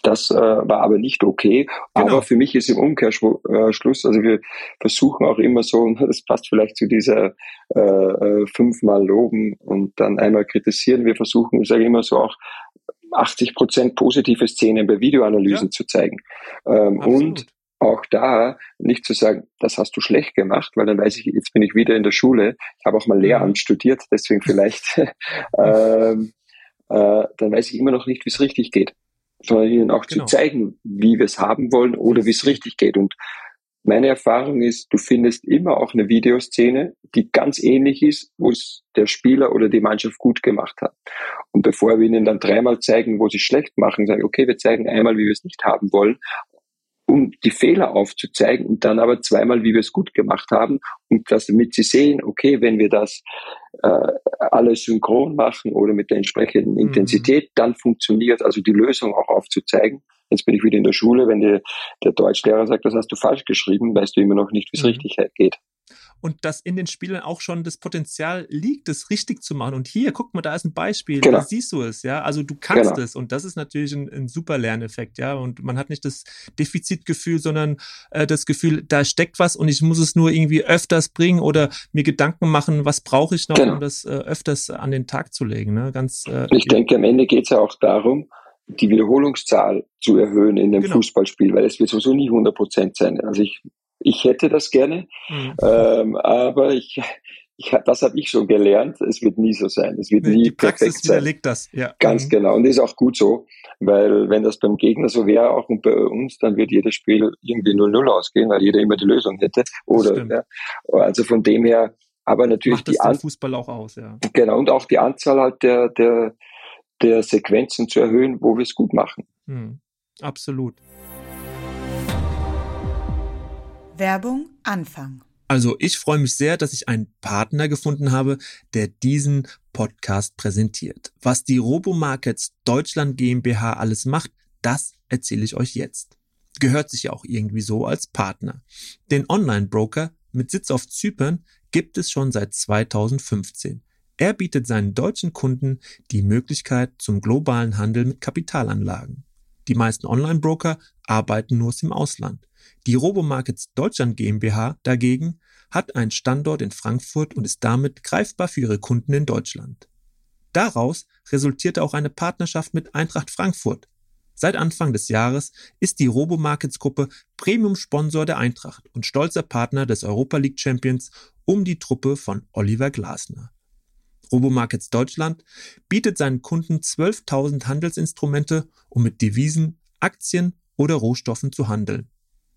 das äh, war aber nicht okay. Genau. Aber für mich ist im Umkehrschluss, also wir versuchen auch immer so, das passt vielleicht zu dieser äh, äh, fünfmal loben und dann einmal kritisieren. Wir versuchen, ich sage immer so auch, 80 Prozent positive Szenen bei Videoanalysen ja. zu zeigen. Ähm, und auch da nicht zu sagen, das hast du schlecht gemacht, weil dann weiß ich, jetzt bin ich wieder in der Schule. Ich habe auch mal Lehramt mhm. studiert, deswegen vielleicht, ähm, äh, dann weiß ich immer noch nicht, wie es richtig geht. Sondern ihnen auch genau. zu zeigen, wie wir es haben wollen oder wie es richtig geht. Und meine Erfahrung ist, du findest immer auch eine Videoszene, die ganz ähnlich ist, wo es der Spieler oder die Mannschaft gut gemacht hat. Und bevor wir ihnen dann dreimal zeigen, wo sie schlecht machen, sage ich, okay, wir zeigen einmal, wie wir es nicht haben wollen, um die Fehler aufzuzeigen und dann aber zweimal, wie wir es gut gemacht haben und das, damit sie sehen, okay, wenn wir das äh, alles synchron machen oder mit der entsprechenden mhm. Intensität, dann funktioniert also die Lösung auch aufzuzeigen. Jetzt bin ich wieder in der Schule, wenn dir der Deutschlehrer sagt, das hast du falsch geschrieben, weißt du immer noch nicht, wie es mhm. richtig geht und dass in den Spielern auch schon das Potenzial liegt, es richtig zu machen. Und hier, guck mal, da ist ein Beispiel, genau. da siehst du es, ja. Also du kannst genau. es und das ist natürlich ein, ein, super Lerneffekt, ja. Und man hat nicht das Defizitgefühl, sondern äh, das Gefühl, da steckt was und ich muss es nur irgendwie öfters bringen oder mir Gedanken machen, was brauche ich noch, genau. um das äh, öfters an den Tag zu legen. Ne? Ganz, äh, ich denke, am Ende geht es ja auch darum, die Wiederholungszahl zu erhöhen in dem genau. Fußballspiel, weil es wird sowieso nie 100 Prozent sein. Also ich ich hätte das gerne, mhm. ähm, aber ich, ich, das habe ich schon gelernt. Es wird nie so sein. Es wird nie Die Praxis perfekt sein. widerlegt das. Ja. Ganz mhm. genau. Und das ist auch gut so, weil wenn das beim Gegner so wäre, auch bei uns, dann wird jedes Spiel irgendwie 0-0 ausgehen, weil jeder immer die Lösung hätte. Oder ja. also von dem her, aber natürlich Macht das die An Fußball auch aus, ja. Genau und auch die Anzahl halt der der der Sequenzen zu erhöhen, wo wir es gut machen. Mhm. Absolut. Werbung Anfang. Also ich freue mich sehr, dass ich einen Partner gefunden habe, der diesen Podcast präsentiert. Was die Robomarkets Deutschland GmbH alles macht, das erzähle ich euch jetzt. Gehört sich ja auch irgendwie so als Partner. Den Online-Broker mit Sitz auf Zypern gibt es schon seit 2015. Er bietet seinen deutschen Kunden die Möglichkeit zum globalen Handel mit Kapitalanlagen. Die meisten Online-Broker arbeiten nur aus dem Ausland. Die Robomarkets Deutschland GmbH dagegen hat einen Standort in Frankfurt und ist damit greifbar für ihre Kunden in Deutschland. Daraus resultierte auch eine Partnerschaft mit Eintracht Frankfurt. Seit Anfang des Jahres ist die Robomarkets Gruppe Premium-Sponsor der Eintracht und stolzer Partner des Europa League Champions um die Truppe von Oliver Glasner. Robomarkets Deutschland bietet seinen Kunden 12.000 Handelsinstrumente, um mit Devisen, Aktien oder Rohstoffen zu handeln.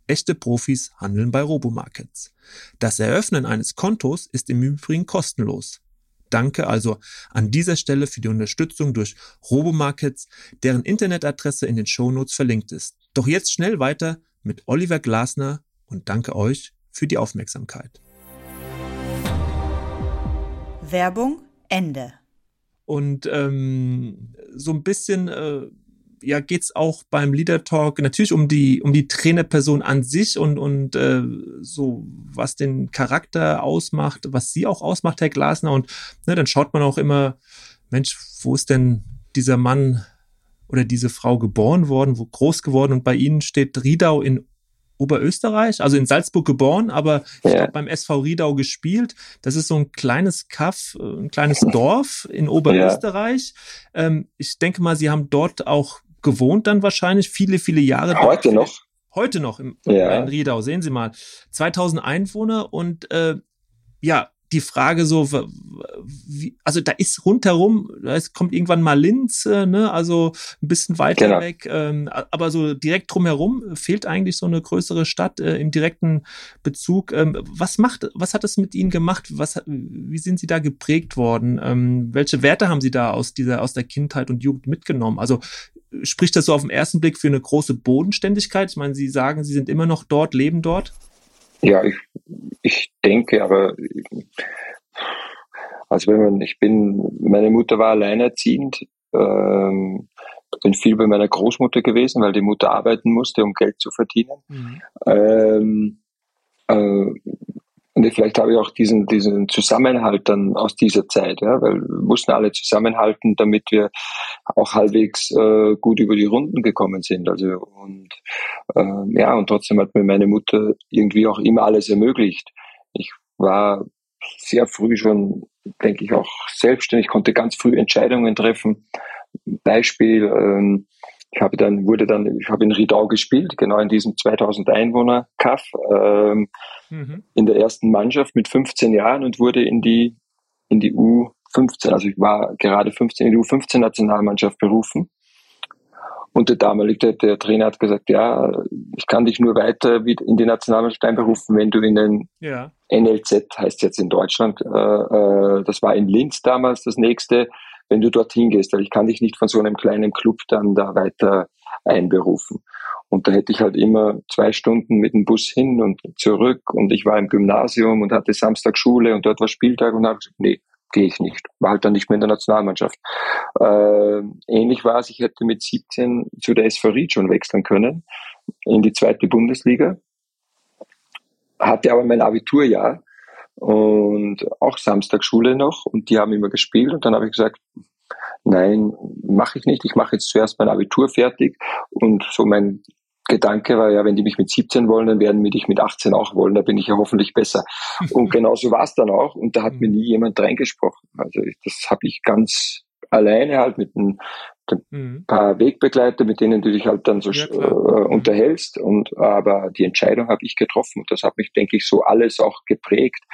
Echte Profis handeln bei Robomarkets. Das Eröffnen eines Kontos ist im Übrigen kostenlos. Danke also an dieser Stelle für die Unterstützung durch Robomarkets, deren Internetadresse in den Shownotes verlinkt ist. Doch jetzt schnell weiter mit Oliver Glasner und danke euch für die Aufmerksamkeit. Werbung Ende. Und ähm, so ein bisschen äh, ja geht's auch beim Leader Talk natürlich um die um die Trainerperson an sich und und äh, so was den Charakter ausmacht, was sie auch ausmacht, Herr Glasner und ne, dann schaut man auch immer, Mensch, wo ist denn dieser Mann oder diese Frau geboren worden, wo groß geworden und bei ihnen steht Riedau in Oberösterreich, also in Salzburg geboren, aber ich ja. beim SV Riedau gespielt. Das ist so ein kleines Kaff, äh, ein kleines Dorf in Oberösterreich. Ja. Ähm, ich denke mal, Sie haben dort auch gewohnt dann wahrscheinlich, viele, viele Jahre. Heute noch? Heute noch im, ja. in Riedau, sehen Sie mal. 2000 Einwohner und äh, ja, die Frage so, wie, also da ist rundherum, es kommt irgendwann mal Linz, äh, ne, also ein bisschen weiter genau. weg, ähm, aber so direkt drumherum fehlt eigentlich so eine größere Stadt äh, im direkten Bezug. Ähm, was macht, was hat es mit Ihnen gemacht? Was, wie sind Sie da geprägt worden? Ähm, welche Werte haben Sie da aus dieser, aus der Kindheit und Jugend mitgenommen? Also spricht das so auf den ersten Blick für eine große Bodenständigkeit? Ich meine, Sie sagen, Sie sind immer noch dort, leben dort? Ja, ich, ich denke, aber also wenn man, ich bin, meine Mutter war alleinerziehend, ähm, bin viel bei meiner Großmutter gewesen, weil die Mutter arbeiten musste, um Geld zu verdienen. Mhm. Ähm, äh, und vielleicht habe ich auch diesen, diesen Zusammenhalt dann aus dieser Zeit, ja, weil wir mussten alle zusammenhalten, damit wir auch halbwegs äh, gut über die Runden gekommen sind. Also und äh, ja, und trotzdem hat mir meine Mutter irgendwie auch immer alles ermöglicht. Ich war sehr früh schon, denke ich, auch selbstständig, konnte ganz früh Entscheidungen treffen. Beispiel, ähm, ich habe dann, wurde dann, ich habe in Riedau gespielt, genau in diesem 2000 Einwohner Kaff, ähm, mhm. in der ersten Mannschaft mit 15 Jahren und wurde in die, in die U15, also ich war gerade 15 in die U15 Nationalmannschaft berufen. Und der damalige der Trainer hat gesagt, ja, ich kann dich nur weiter in die Nationalmannschaft einberufen, wenn du in den ja. NLZ, heißt jetzt in Deutschland, äh, äh, das war in Linz damals das nächste, wenn du dorthin gehst, weil ich kann dich nicht von so einem kleinen Club dann da weiter einberufen. Und da hätte ich halt immer zwei Stunden mit dem Bus hin und zurück und ich war im Gymnasium und hatte Samstag Schule und dort war Spieltag und habe gesagt, nee, gehe ich nicht. War halt dann nicht mehr in der Nationalmannschaft. Äh, ähnlich war es, ich hätte mit 17 zu der SV Ried schon wechseln können, in die zweite Bundesliga. Hatte aber mein Abiturjahr und auch Samstagschule noch und die haben immer gespielt und dann habe ich gesagt, nein, mache ich nicht. Ich mache jetzt zuerst mein Abitur fertig und so mein Gedanke war ja, wenn die mich mit 17 wollen, dann werden mich mit 18 auch wollen. Da bin ich ja hoffentlich besser. Und genauso war es dann auch. Und da hat mir nie jemand reingesprochen. Also das habe ich ganz alleine halt mit einem ein mhm. paar Wegbegleiter, mit denen du dich halt dann so ja, äh, unterhältst. Und aber die Entscheidung habe ich getroffen. Und das hat mich, denke ich, so alles auch geprägt.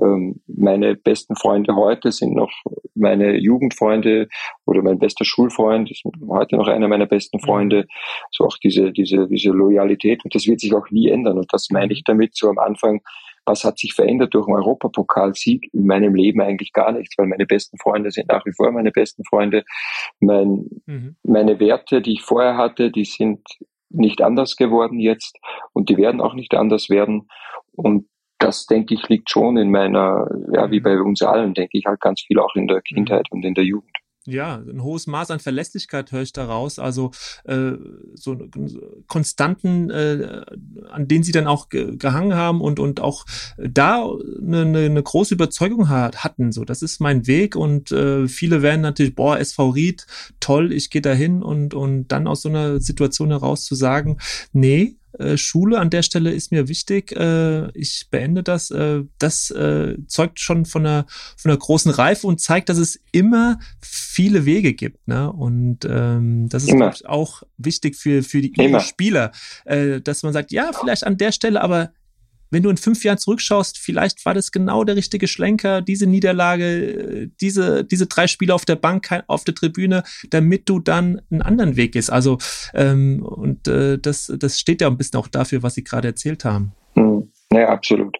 Ähm, meine besten Freunde heute sind noch meine Jugendfreunde oder mein bester Schulfreund ist heute noch einer meiner besten mhm. Freunde. Mhm. So auch diese, diese, diese Loyalität. Und das wird sich auch nie ändern. Und das meine ich mhm. damit so am Anfang was hat sich verändert durch einen Europapokalsieg? In meinem Leben eigentlich gar nichts, weil meine besten Freunde sind nach wie vor meine besten Freunde. Mein, mhm. Meine Werte, die ich vorher hatte, die sind nicht anders geworden jetzt und die werden auch nicht anders werden. Und das, denke ich, liegt schon in meiner, ja, wie mhm. bei uns allen, denke ich halt ganz viel auch in der mhm. Kindheit und in der Jugend ja, ein hohes Maß an Verlässlichkeit höre ich daraus. Also äh, so Konstanten, äh, an denen sie dann auch ge gehangen haben und, und auch da eine, eine, große Überzeugung hat, hatten. So, das ist mein Weg und äh, viele werden natürlich, boah, SV Ried, toll, ich gehe dahin und, und dann aus so einer Situation heraus zu sagen, nee, äh, Schule an der Stelle ist mir wichtig. Äh, ich beende das. Äh, das äh, zeugt schon von einer, von einer großen Reife und zeigt, dass es immer viele Wege gibt. Ne? Und ähm, das ist auch wichtig für, für die Spieler, äh, dass man sagt, ja, vielleicht an der Stelle, aber wenn du in fünf Jahren zurückschaust, vielleicht war das genau der richtige Schlenker, diese Niederlage, diese, diese drei Spiele auf der Bank, auf der Tribüne, damit du dann einen anderen Weg gehst. Also, ähm, und äh, das, das steht ja ein bisschen auch dafür, was Sie gerade erzählt haben. Hm. Ja, absolut.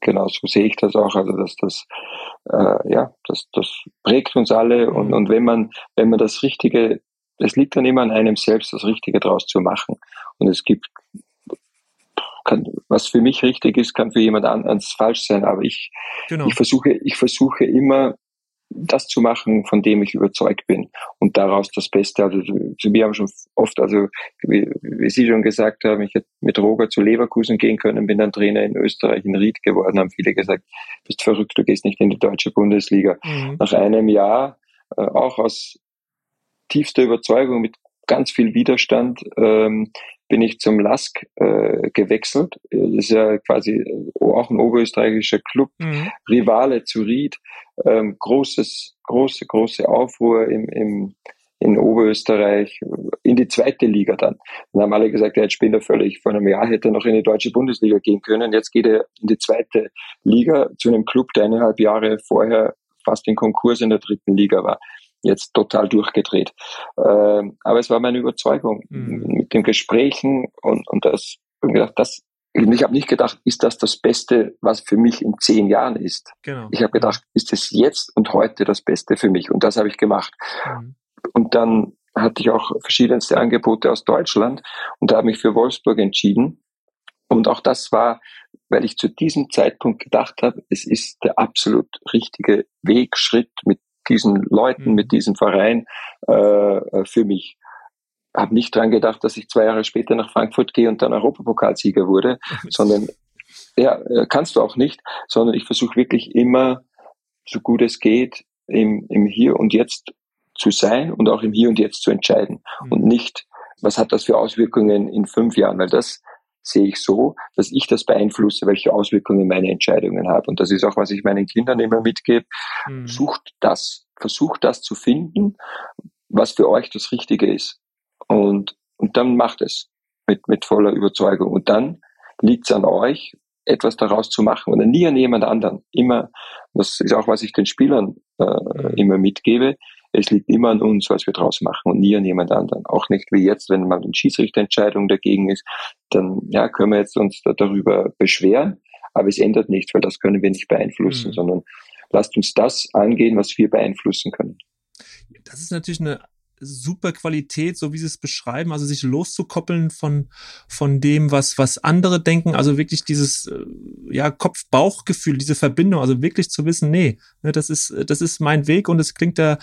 Genau, so sehe ich das auch. Also, dass das, äh, ja, das, das prägt uns alle. Und, und wenn man, wenn man das Richtige, es liegt dann immer an einem selbst, das Richtige draus zu machen. Und es gibt kann, was für mich richtig ist, kann für jemand anderes falsch sein. Aber ich, genau. ich versuche, ich versuche immer, das zu machen, von dem ich überzeugt bin und daraus das Beste. Also wir haben schon oft, also wie, wie Sie schon gesagt haben, ich hätte mit Roger zu Leverkusen gehen können, bin dann Trainer in Österreich in Ried geworden, haben viele gesagt, bist verrückt, du gehst nicht in die deutsche Bundesliga. Mhm. Nach einem Jahr, äh, auch aus tiefster Überzeugung, mit ganz viel Widerstand, ähm, bin ich zum LASK äh, gewechselt. Das ist ja quasi äh, auch ein oberösterreichischer Club, mhm. Rivale zu Ried. Ähm, großes, große, große Aufruhr im, im, in Oberösterreich, in die zweite Liga dann. Dann haben alle gesagt, ja, jetzt spielt er völlig. Vor einem Jahr hätte er noch in die deutsche Bundesliga gehen können. Jetzt geht er in die zweite Liga zu einem Club, der eineinhalb Jahre vorher fast in Konkurs in der dritten Liga war jetzt total durchgedreht. Ähm, aber es war meine Überzeugung mhm. mit den Gesprächen und, und das, und gedacht, das, ich habe nicht gedacht, ist das das Beste, was für mich in zehn Jahren ist. Genau. Ich habe gedacht, ist es jetzt und heute das Beste für mich? Und das habe ich gemacht. Mhm. Und dann hatte ich auch verschiedenste Angebote aus Deutschland und da habe ich für Wolfsburg entschieden. Und auch das war, weil ich zu diesem Zeitpunkt gedacht habe, es ist der absolut richtige Weg, Schritt mit diesen Leuten, mit mhm. diesem Verein äh, äh, für mich. Habe nicht dran gedacht, dass ich zwei Jahre später nach Frankfurt gehe und dann Europapokalsieger wurde, sondern ja, äh, kannst du auch nicht, sondern ich versuche wirklich immer, so gut es geht, im, im Hier und Jetzt zu sein und auch im Hier und Jetzt zu entscheiden mhm. und nicht, was hat das für Auswirkungen in fünf Jahren, weil das sehe ich so, dass ich das beeinflusse, welche Auswirkungen meine Entscheidungen haben. Und das ist auch, was ich meinen Kindern immer mitgebe. Mhm. Sucht das, versucht das zu finden, was für euch das Richtige ist. Und, und dann macht es mit, mit voller Überzeugung. Und dann liegt es an euch, etwas daraus zu machen und nie an jemand anderen. Immer, das ist auch, was ich den Spielern äh, mhm. immer mitgebe, es liegt immer an uns, was wir draus machen und nie an jemand anderen. Auch nicht wie jetzt, wenn mal eine Schiedsrichterentscheidung dagegen ist, dann ja, können wir jetzt uns da darüber beschweren, aber es ändert nichts, weil das können wir nicht beeinflussen, mhm. sondern lasst uns das angehen, was wir beeinflussen können. Das ist natürlich eine super Qualität, so wie Sie es beschreiben, also sich loszukoppeln von, von dem, was, was andere denken, also wirklich dieses, äh, ja, Kopf-Bauch-Gefühl, diese Verbindung, also wirklich zu wissen, nee, ne, das ist, das ist mein Weg und es klingt da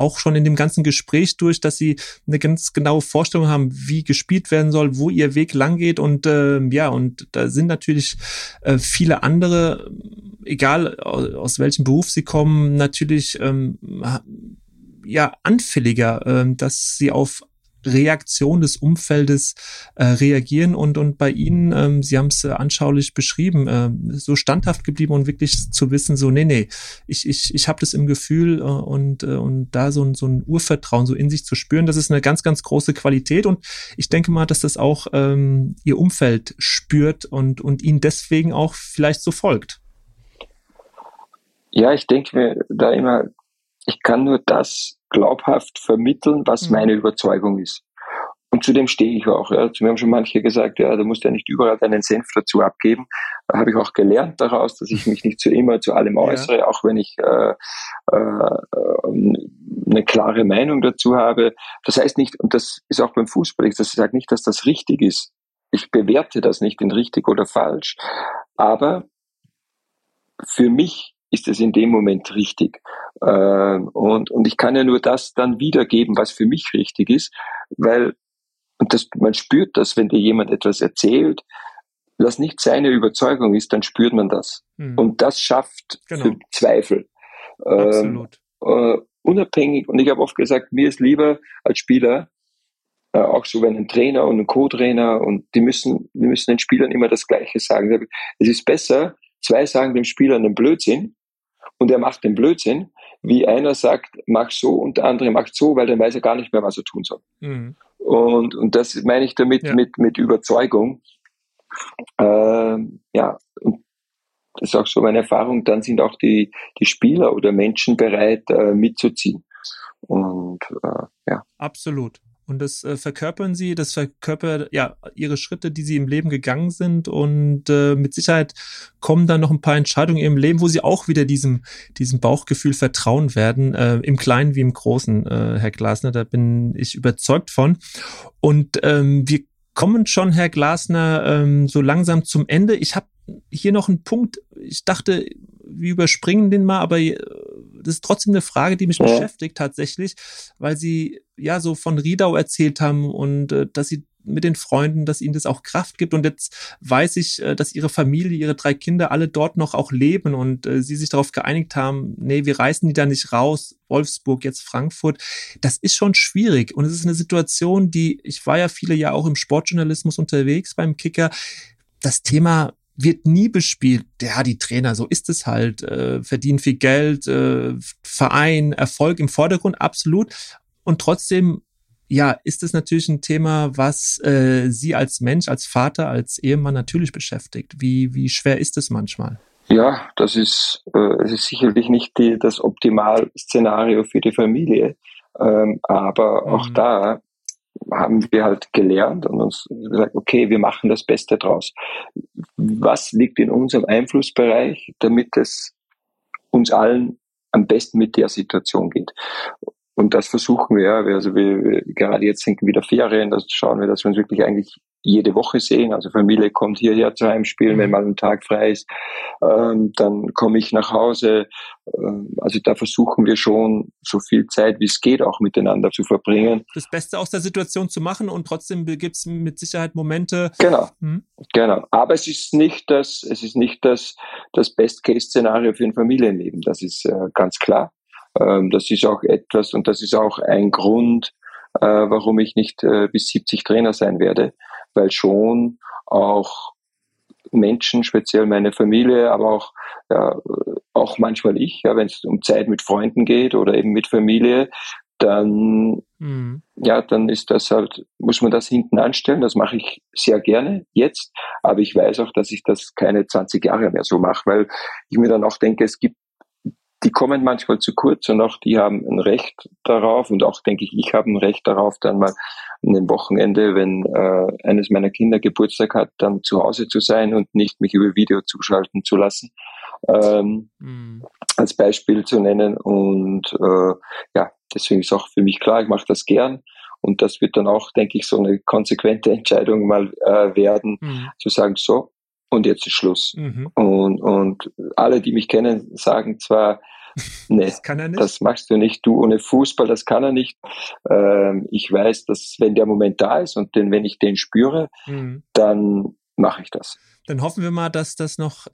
auch schon in dem ganzen Gespräch durch, dass sie eine ganz genaue Vorstellung haben, wie gespielt werden soll, wo ihr Weg lang geht und äh, ja, und da sind natürlich äh, viele andere, egal aus, aus welchem Beruf sie kommen, natürlich ähm, ja anfälliger, äh, dass sie auf Reaktion des Umfeldes äh, reagieren und und bei Ihnen, ähm, Sie haben es äh, anschaulich beschrieben, äh, so standhaft geblieben und wirklich zu wissen, so nee nee, ich ich ich habe das im Gefühl äh, und äh, und da so ein so ein Urvertrauen so in sich zu spüren, das ist eine ganz ganz große Qualität und ich denke mal, dass das auch ähm, Ihr Umfeld spürt und und Ihnen deswegen auch vielleicht so folgt. Ja, ich denke mir da immer ich kann nur das glaubhaft vermitteln, was mhm. meine Überzeugung ist. Und zu dem stehe ich auch. Ja. Mir haben schon manche gesagt, ja, du musst ja nicht überall deinen Senf dazu abgeben. Da habe ich auch gelernt daraus, dass ich mich nicht zu immer zu allem äußere, ja. auch wenn ich äh, äh, eine klare Meinung dazu habe. Das heißt nicht, und das ist auch beim Fußball, ich sage nicht, dass das richtig ist. Ich bewerte das nicht in richtig oder falsch. Aber für mich ist es in dem Moment richtig. Ähm, und, und ich kann ja nur das dann wiedergeben, was für mich richtig ist, weil und das, man spürt das, wenn dir jemand etwas erzählt, was nicht seine Überzeugung ist, dann spürt man das. Mhm. Und das schafft genau. Zweifel. Absolut. Ähm, äh, unabhängig, und ich habe oft gesagt, mir ist lieber als Spieler, äh, auch so wenn ein Trainer und ein Co-Trainer und die müssen, wir müssen den Spielern immer das Gleiche sagen. Es ist besser, zwei sagen dem Spieler einen Blödsinn und er macht den Blödsinn, wie einer sagt, mach so und der andere macht so, weil dann weiß er gar nicht mehr, was er tun soll. Mhm. Und, und das meine ich damit ja. mit, mit Überzeugung. Ähm, ja, und das ist auch so meine Erfahrung, dann sind auch die, die Spieler oder Menschen bereit, äh, mitzuziehen. Und äh, ja. Absolut. Und das äh, verkörpern sie, das verkörpert ja ihre Schritte, die sie im Leben gegangen sind. Und äh, mit Sicherheit kommen dann noch ein paar Entscheidungen ihrem Leben, wo sie auch wieder diesem, diesem Bauchgefühl vertrauen werden, äh, im Kleinen wie im Großen, äh, Herr Glasner. Da bin ich überzeugt von. Und ähm, wir kommen schon, Herr Glasner, ähm, so langsam zum Ende. Ich habe hier noch einen Punkt. Ich dachte, wir überspringen den mal, aber äh, das ist trotzdem eine Frage, die mich ja. beschäftigt tatsächlich, weil Sie ja so von Riedau erzählt haben und äh, dass Sie mit den Freunden, dass ihnen das auch Kraft gibt. Und jetzt weiß ich, äh, dass ihre Familie, ihre drei Kinder alle dort noch auch leben und äh, sie sich darauf geeinigt haben, nee, wir reißen die da nicht raus, Wolfsburg, jetzt Frankfurt. Das ist schon schwierig. Und es ist eine Situation, die, ich war ja viele Jahre auch im Sportjournalismus unterwegs beim Kicker. Das Thema wird nie bespielt. Ja, die Trainer, so ist es halt, äh, verdienen viel Geld, äh, Verein, Erfolg im Vordergrund, absolut. Und trotzdem, ja, ist es natürlich ein Thema, was äh, Sie als Mensch, als Vater, als Ehemann natürlich beschäftigt. Wie, wie schwer ist es manchmal? Ja, das ist, äh, es ist sicherlich nicht die, das Optimalszenario für die Familie. Ähm, aber mhm. auch da haben wir halt gelernt und uns gesagt, okay, wir machen das Beste draus. Was liegt in unserem Einflussbereich, damit es uns allen am besten mit der Situation geht? Und das versuchen wir, also wir, gerade jetzt sind wieder Ferien, das schauen wir, dass wir uns wirklich eigentlich jede Woche sehen. Also Familie kommt hierher zu einem Spielen, wenn mhm. mal ein Tag frei ist. Ähm, dann komme ich nach Hause. Ähm, also da versuchen wir schon so viel Zeit, wie es geht, auch miteinander zu verbringen. Das Beste aus der Situation zu machen und trotzdem gibt es mit Sicherheit Momente. Genau, hm? genau. Aber es ist nicht das, es ist nicht das, das Best-Case-Szenario für ein Familienleben. Das ist äh, ganz klar. Ähm, das ist auch etwas und das ist auch ein Grund, äh, warum ich nicht äh, bis 70 Trainer sein werde weil schon auch Menschen, speziell meine Familie, aber auch, ja, auch manchmal ich, ja, wenn es um Zeit mit Freunden geht oder eben mit Familie, dann, mhm. ja, dann ist das halt, muss man das hinten anstellen. Das mache ich sehr gerne jetzt, aber ich weiß auch, dass ich das keine 20 Jahre mehr so mache, weil ich mir dann auch denke, es gibt die kommen manchmal zu kurz und auch die haben ein Recht darauf und auch denke ich, ich habe ein Recht darauf, dann mal an dem Wochenende, wenn äh, eines meiner Kinder Geburtstag hat, dann zu Hause zu sein und nicht mich über Video zuschalten zu lassen. Ähm, mhm. Als Beispiel zu nennen. Und äh, ja, deswegen ist auch für mich klar, ich mache das gern. Und das wird dann auch, denke ich, so eine konsequente Entscheidung mal äh, werden, mhm. zu sagen, so, und jetzt ist Schluss. Mhm. Und, und alle, die mich kennen, sagen zwar, nee, das, das, machst du nicht, du ohne Fußball, das kann er nicht. Ähm, ich weiß, dass wenn der Moment da ist und den, wenn ich den spüre, mhm. dann mache ich das. Dann hoffen wir mal, dass das noch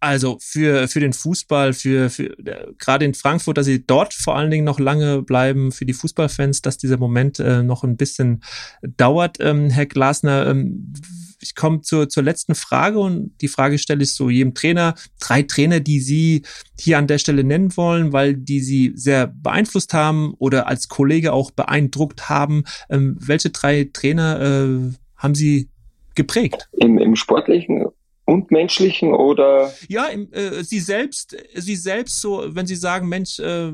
also für, für den Fußball, für, für gerade in Frankfurt, dass sie dort vor allen Dingen noch lange bleiben, für die Fußballfans, dass dieser Moment äh, noch ein bisschen dauert. Ähm, Herr Glasner, ähm, ich komme zur, zur letzten Frage und die Frage stelle ich so jedem Trainer. Drei Trainer, die Sie hier an der Stelle nennen wollen, weil die Sie sehr beeinflusst haben oder als Kollege auch beeindruckt haben. Ähm, welche drei Trainer äh, haben Sie geprägt? Im, Im sportlichen und menschlichen oder? Ja, äh, sie selbst, sie selbst so, wenn Sie sagen, Mensch, äh,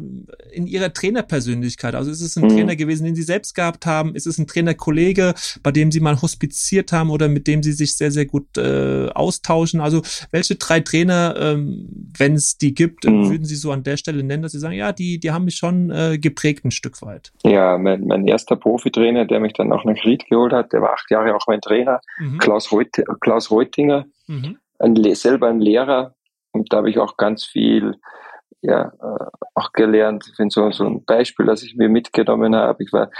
in Ihrer Trainerpersönlichkeit, also ist es ein mhm. Trainer gewesen, den Sie selbst gehabt haben, ist es ein Trainerkollege, bei dem Sie mal hospiziert haben oder mit dem Sie sich sehr, sehr gut äh, austauschen? Also welche drei Trainer, ähm, wenn es die gibt, mhm. würden Sie so an der Stelle nennen, dass Sie sagen, ja, die, die haben mich schon äh, geprägt ein Stück weit? Ja, mein, mein erster Profitrainer, der mich dann auch nach Ried geholt hat, der war acht Jahre auch mein Trainer, mhm. Klaus, Reut, Klaus Reutinger mhm. ein, selber ein Lehrer und da habe ich auch ganz viel ja, äh, auch gelernt. Ich finde so, so ein Beispiel, das ich mir mitgenommen habe. Ich war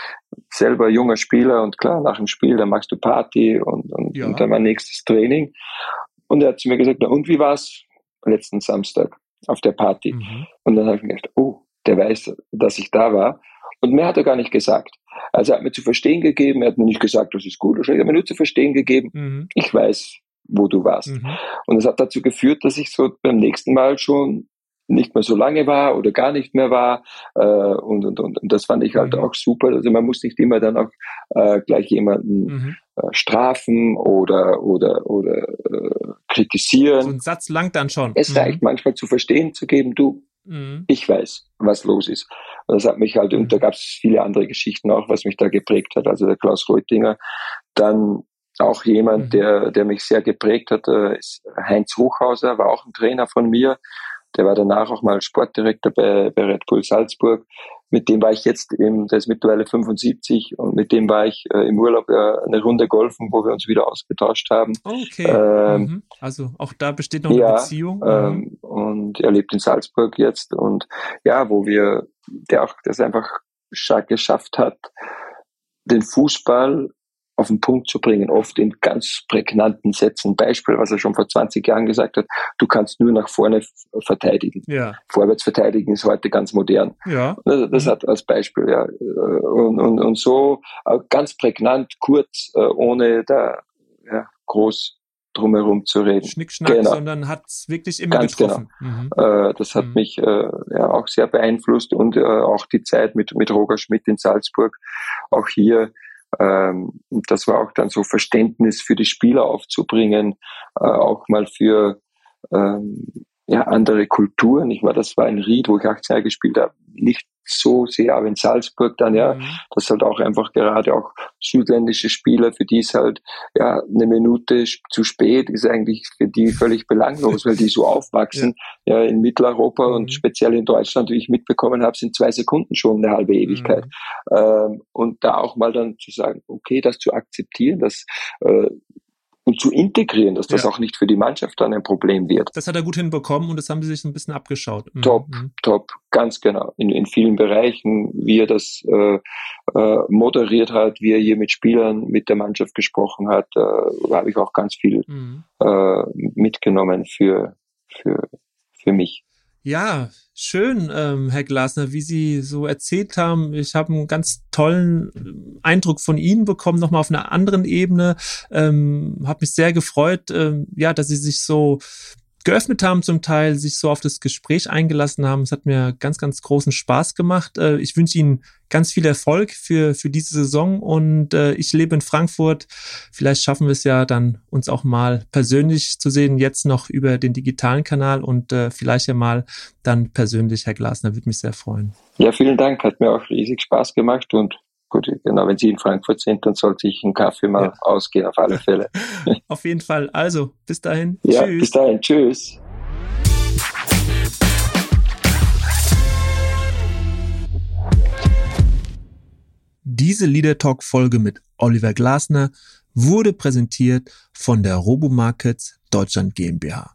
selber junger Spieler und klar, nach dem Spiel, dann machst du Party und, und, ja. und dann mein nächstes Training. Und er hat zu mir gesagt, na, und wie war's letzten Samstag auf der Party? Mhm. Und dann habe ich mir gedacht, oh, der weiß, dass ich da war. Und mehr hat er gar nicht gesagt. Also er hat mir zu verstehen gegeben, er hat mir nicht gesagt, das ist gut oder schlecht, er hat mir nur zu verstehen gegeben, mhm. ich weiß, wo du warst. Mhm. Und es hat dazu geführt, dass ich so beim nächsten Mal schon nicht mehr so lange war oder gar nicht mehr war äh, und, und, und, und das fand ich halt mhm. auch super. Also man muss nicht immer dann auch äh, gleich jemanden mhm. äh, strafen oder oder oder äh, kritisieren. So ein Satz langt dann schon. Es mhm. reicht manchmal zu verstehen zu geben, du, mhm. ich weiß, was los ist. Und das hat mich halt, und da gab es viele andere Geschichten auch, was mich da geprägt hat. Also der Klaus Reutinger, dann auch jemand, mhm. der, der mich sehr geprägt hat, äh, ist Heinz Hochhauser, war auch ein Trainer von mir. Der war danach auch mal Sportdirektor bei, bei Red Bull Salzburg. Mit dem war ich jetzt, im, der ist mittlerweile 75 und mit dem war ich äh, im Urlaub äh, eine Runde golfen, wo wir uns wieder ausgetauscht haben. Okay. Ähm, mhm. Also auch da besteht noch ja, eine Beziehung. Ähm, und er lebt in Salzburg jetzt und ja, wo wir, der auch das einfach geschafft hat, den Fußball auf den Punkt zu bringen, oft in ganz prägnanten Sätzen. Beispiel, was er schon vor 20 Jahren gesagt hat, du kannst nur nach vorne verteidigen. Ja. Vorwärts verteidigen ist heute ganz modern. Ja. Das, das mhm. hat als Beispiel, ja. Und, und, und so äh, ganz prägnant, kurz, äh, ohne da ja, groß drumherum zu reden. Schnickschnack, genau. sondern hat es wirklich immer Ganz getroffen. Genau. Mhm. Äh, das hat mhm. mich äh, ja auch sehr beeinflusst und äh, auch die Zeit mit, mit Roger Schmidt in Salzburg. Auch hier ähm, das war auch dann so Verständnis für die Spieler aufzubringen, äh, auch mal für ähm, ja, andere Kulturen. Ich war, das war ein Ried, wo ich 18 Jahre gespielt habe, nicht so sehr, aber in Salzburg dann, ja, mhm. das halt auch einfach gerade auch südländische Spieler, für die ist halt, ja, eine Minute zu spät ist eigentlich für die völlig belanglos, weil die so aufwachsen, ja, ja in Mitteleuropa mhm. und speziell in Deutschland, wie ich mitbekommen habe, sind zwei Sekunden schon eine halbe Ewigkeit. Mhm. Ähm, und da auch mal dann zu sagen, okay, das zu akzeptieren, dass äh, und zu integrieren, dass das ja. auch nicht für die Mannschaft dann ein Problem wird. Das hat er gut hinbekommen und das haben sie sich so ein bisschen abgeschaut. Mhm. Top, mhm. top, ganz genau. In, in vielen Bereichen, wie er das äh, äh, moderiert hat, wie er hier mit Spielern, mit der Mannschaft gesprochen hat, äh, habe ich auch ganz viel mhm. äh, mitgenommen für, für, für mich. Ja, schön, ähm, Herr Glasner, wie Sie so erzählt haben. Ich habe einen ganz tollen äh, Eindruck von Ihnen bekommen, nochmal auf einer anderen Ebene. Ähm, habe mich sehr gefreut, ähm, ja, dass Sie sich so geöffnet haben zum Teil, sich so auf das Gespräch eingelassen haben. Es hat mir ganz, ganz großen Spaß gemacht. Äh, ich wünsche Ihnen ganz viel Erfolg für, für diese Saison und äh, ich lebe in Frankfurt. Vielleicht schaffen wir es ja dann, uns auch mal persönlich zu sehen, jetzt noch über den digitalen Kanal und äh, vielleicht ja mal dann persönlich, Herr Glasner, würde mich sehr freuen. Ja, vielen Dank. Hat mir auch riesig Spaß gemacht und gut, genau, wenn Sie in Frankfurt sind, dann sollte ich einen Kaffee mal ja. ausgehen, auf alle Fälle. auf jeden Fall. Also, bis dahin. Ja, Tschüss. bis dahin. Tschüss. Diese Leader Talk Folge mit Oliver Glasner wurde präsentiert von der Robomarkets Deutschland GmbH.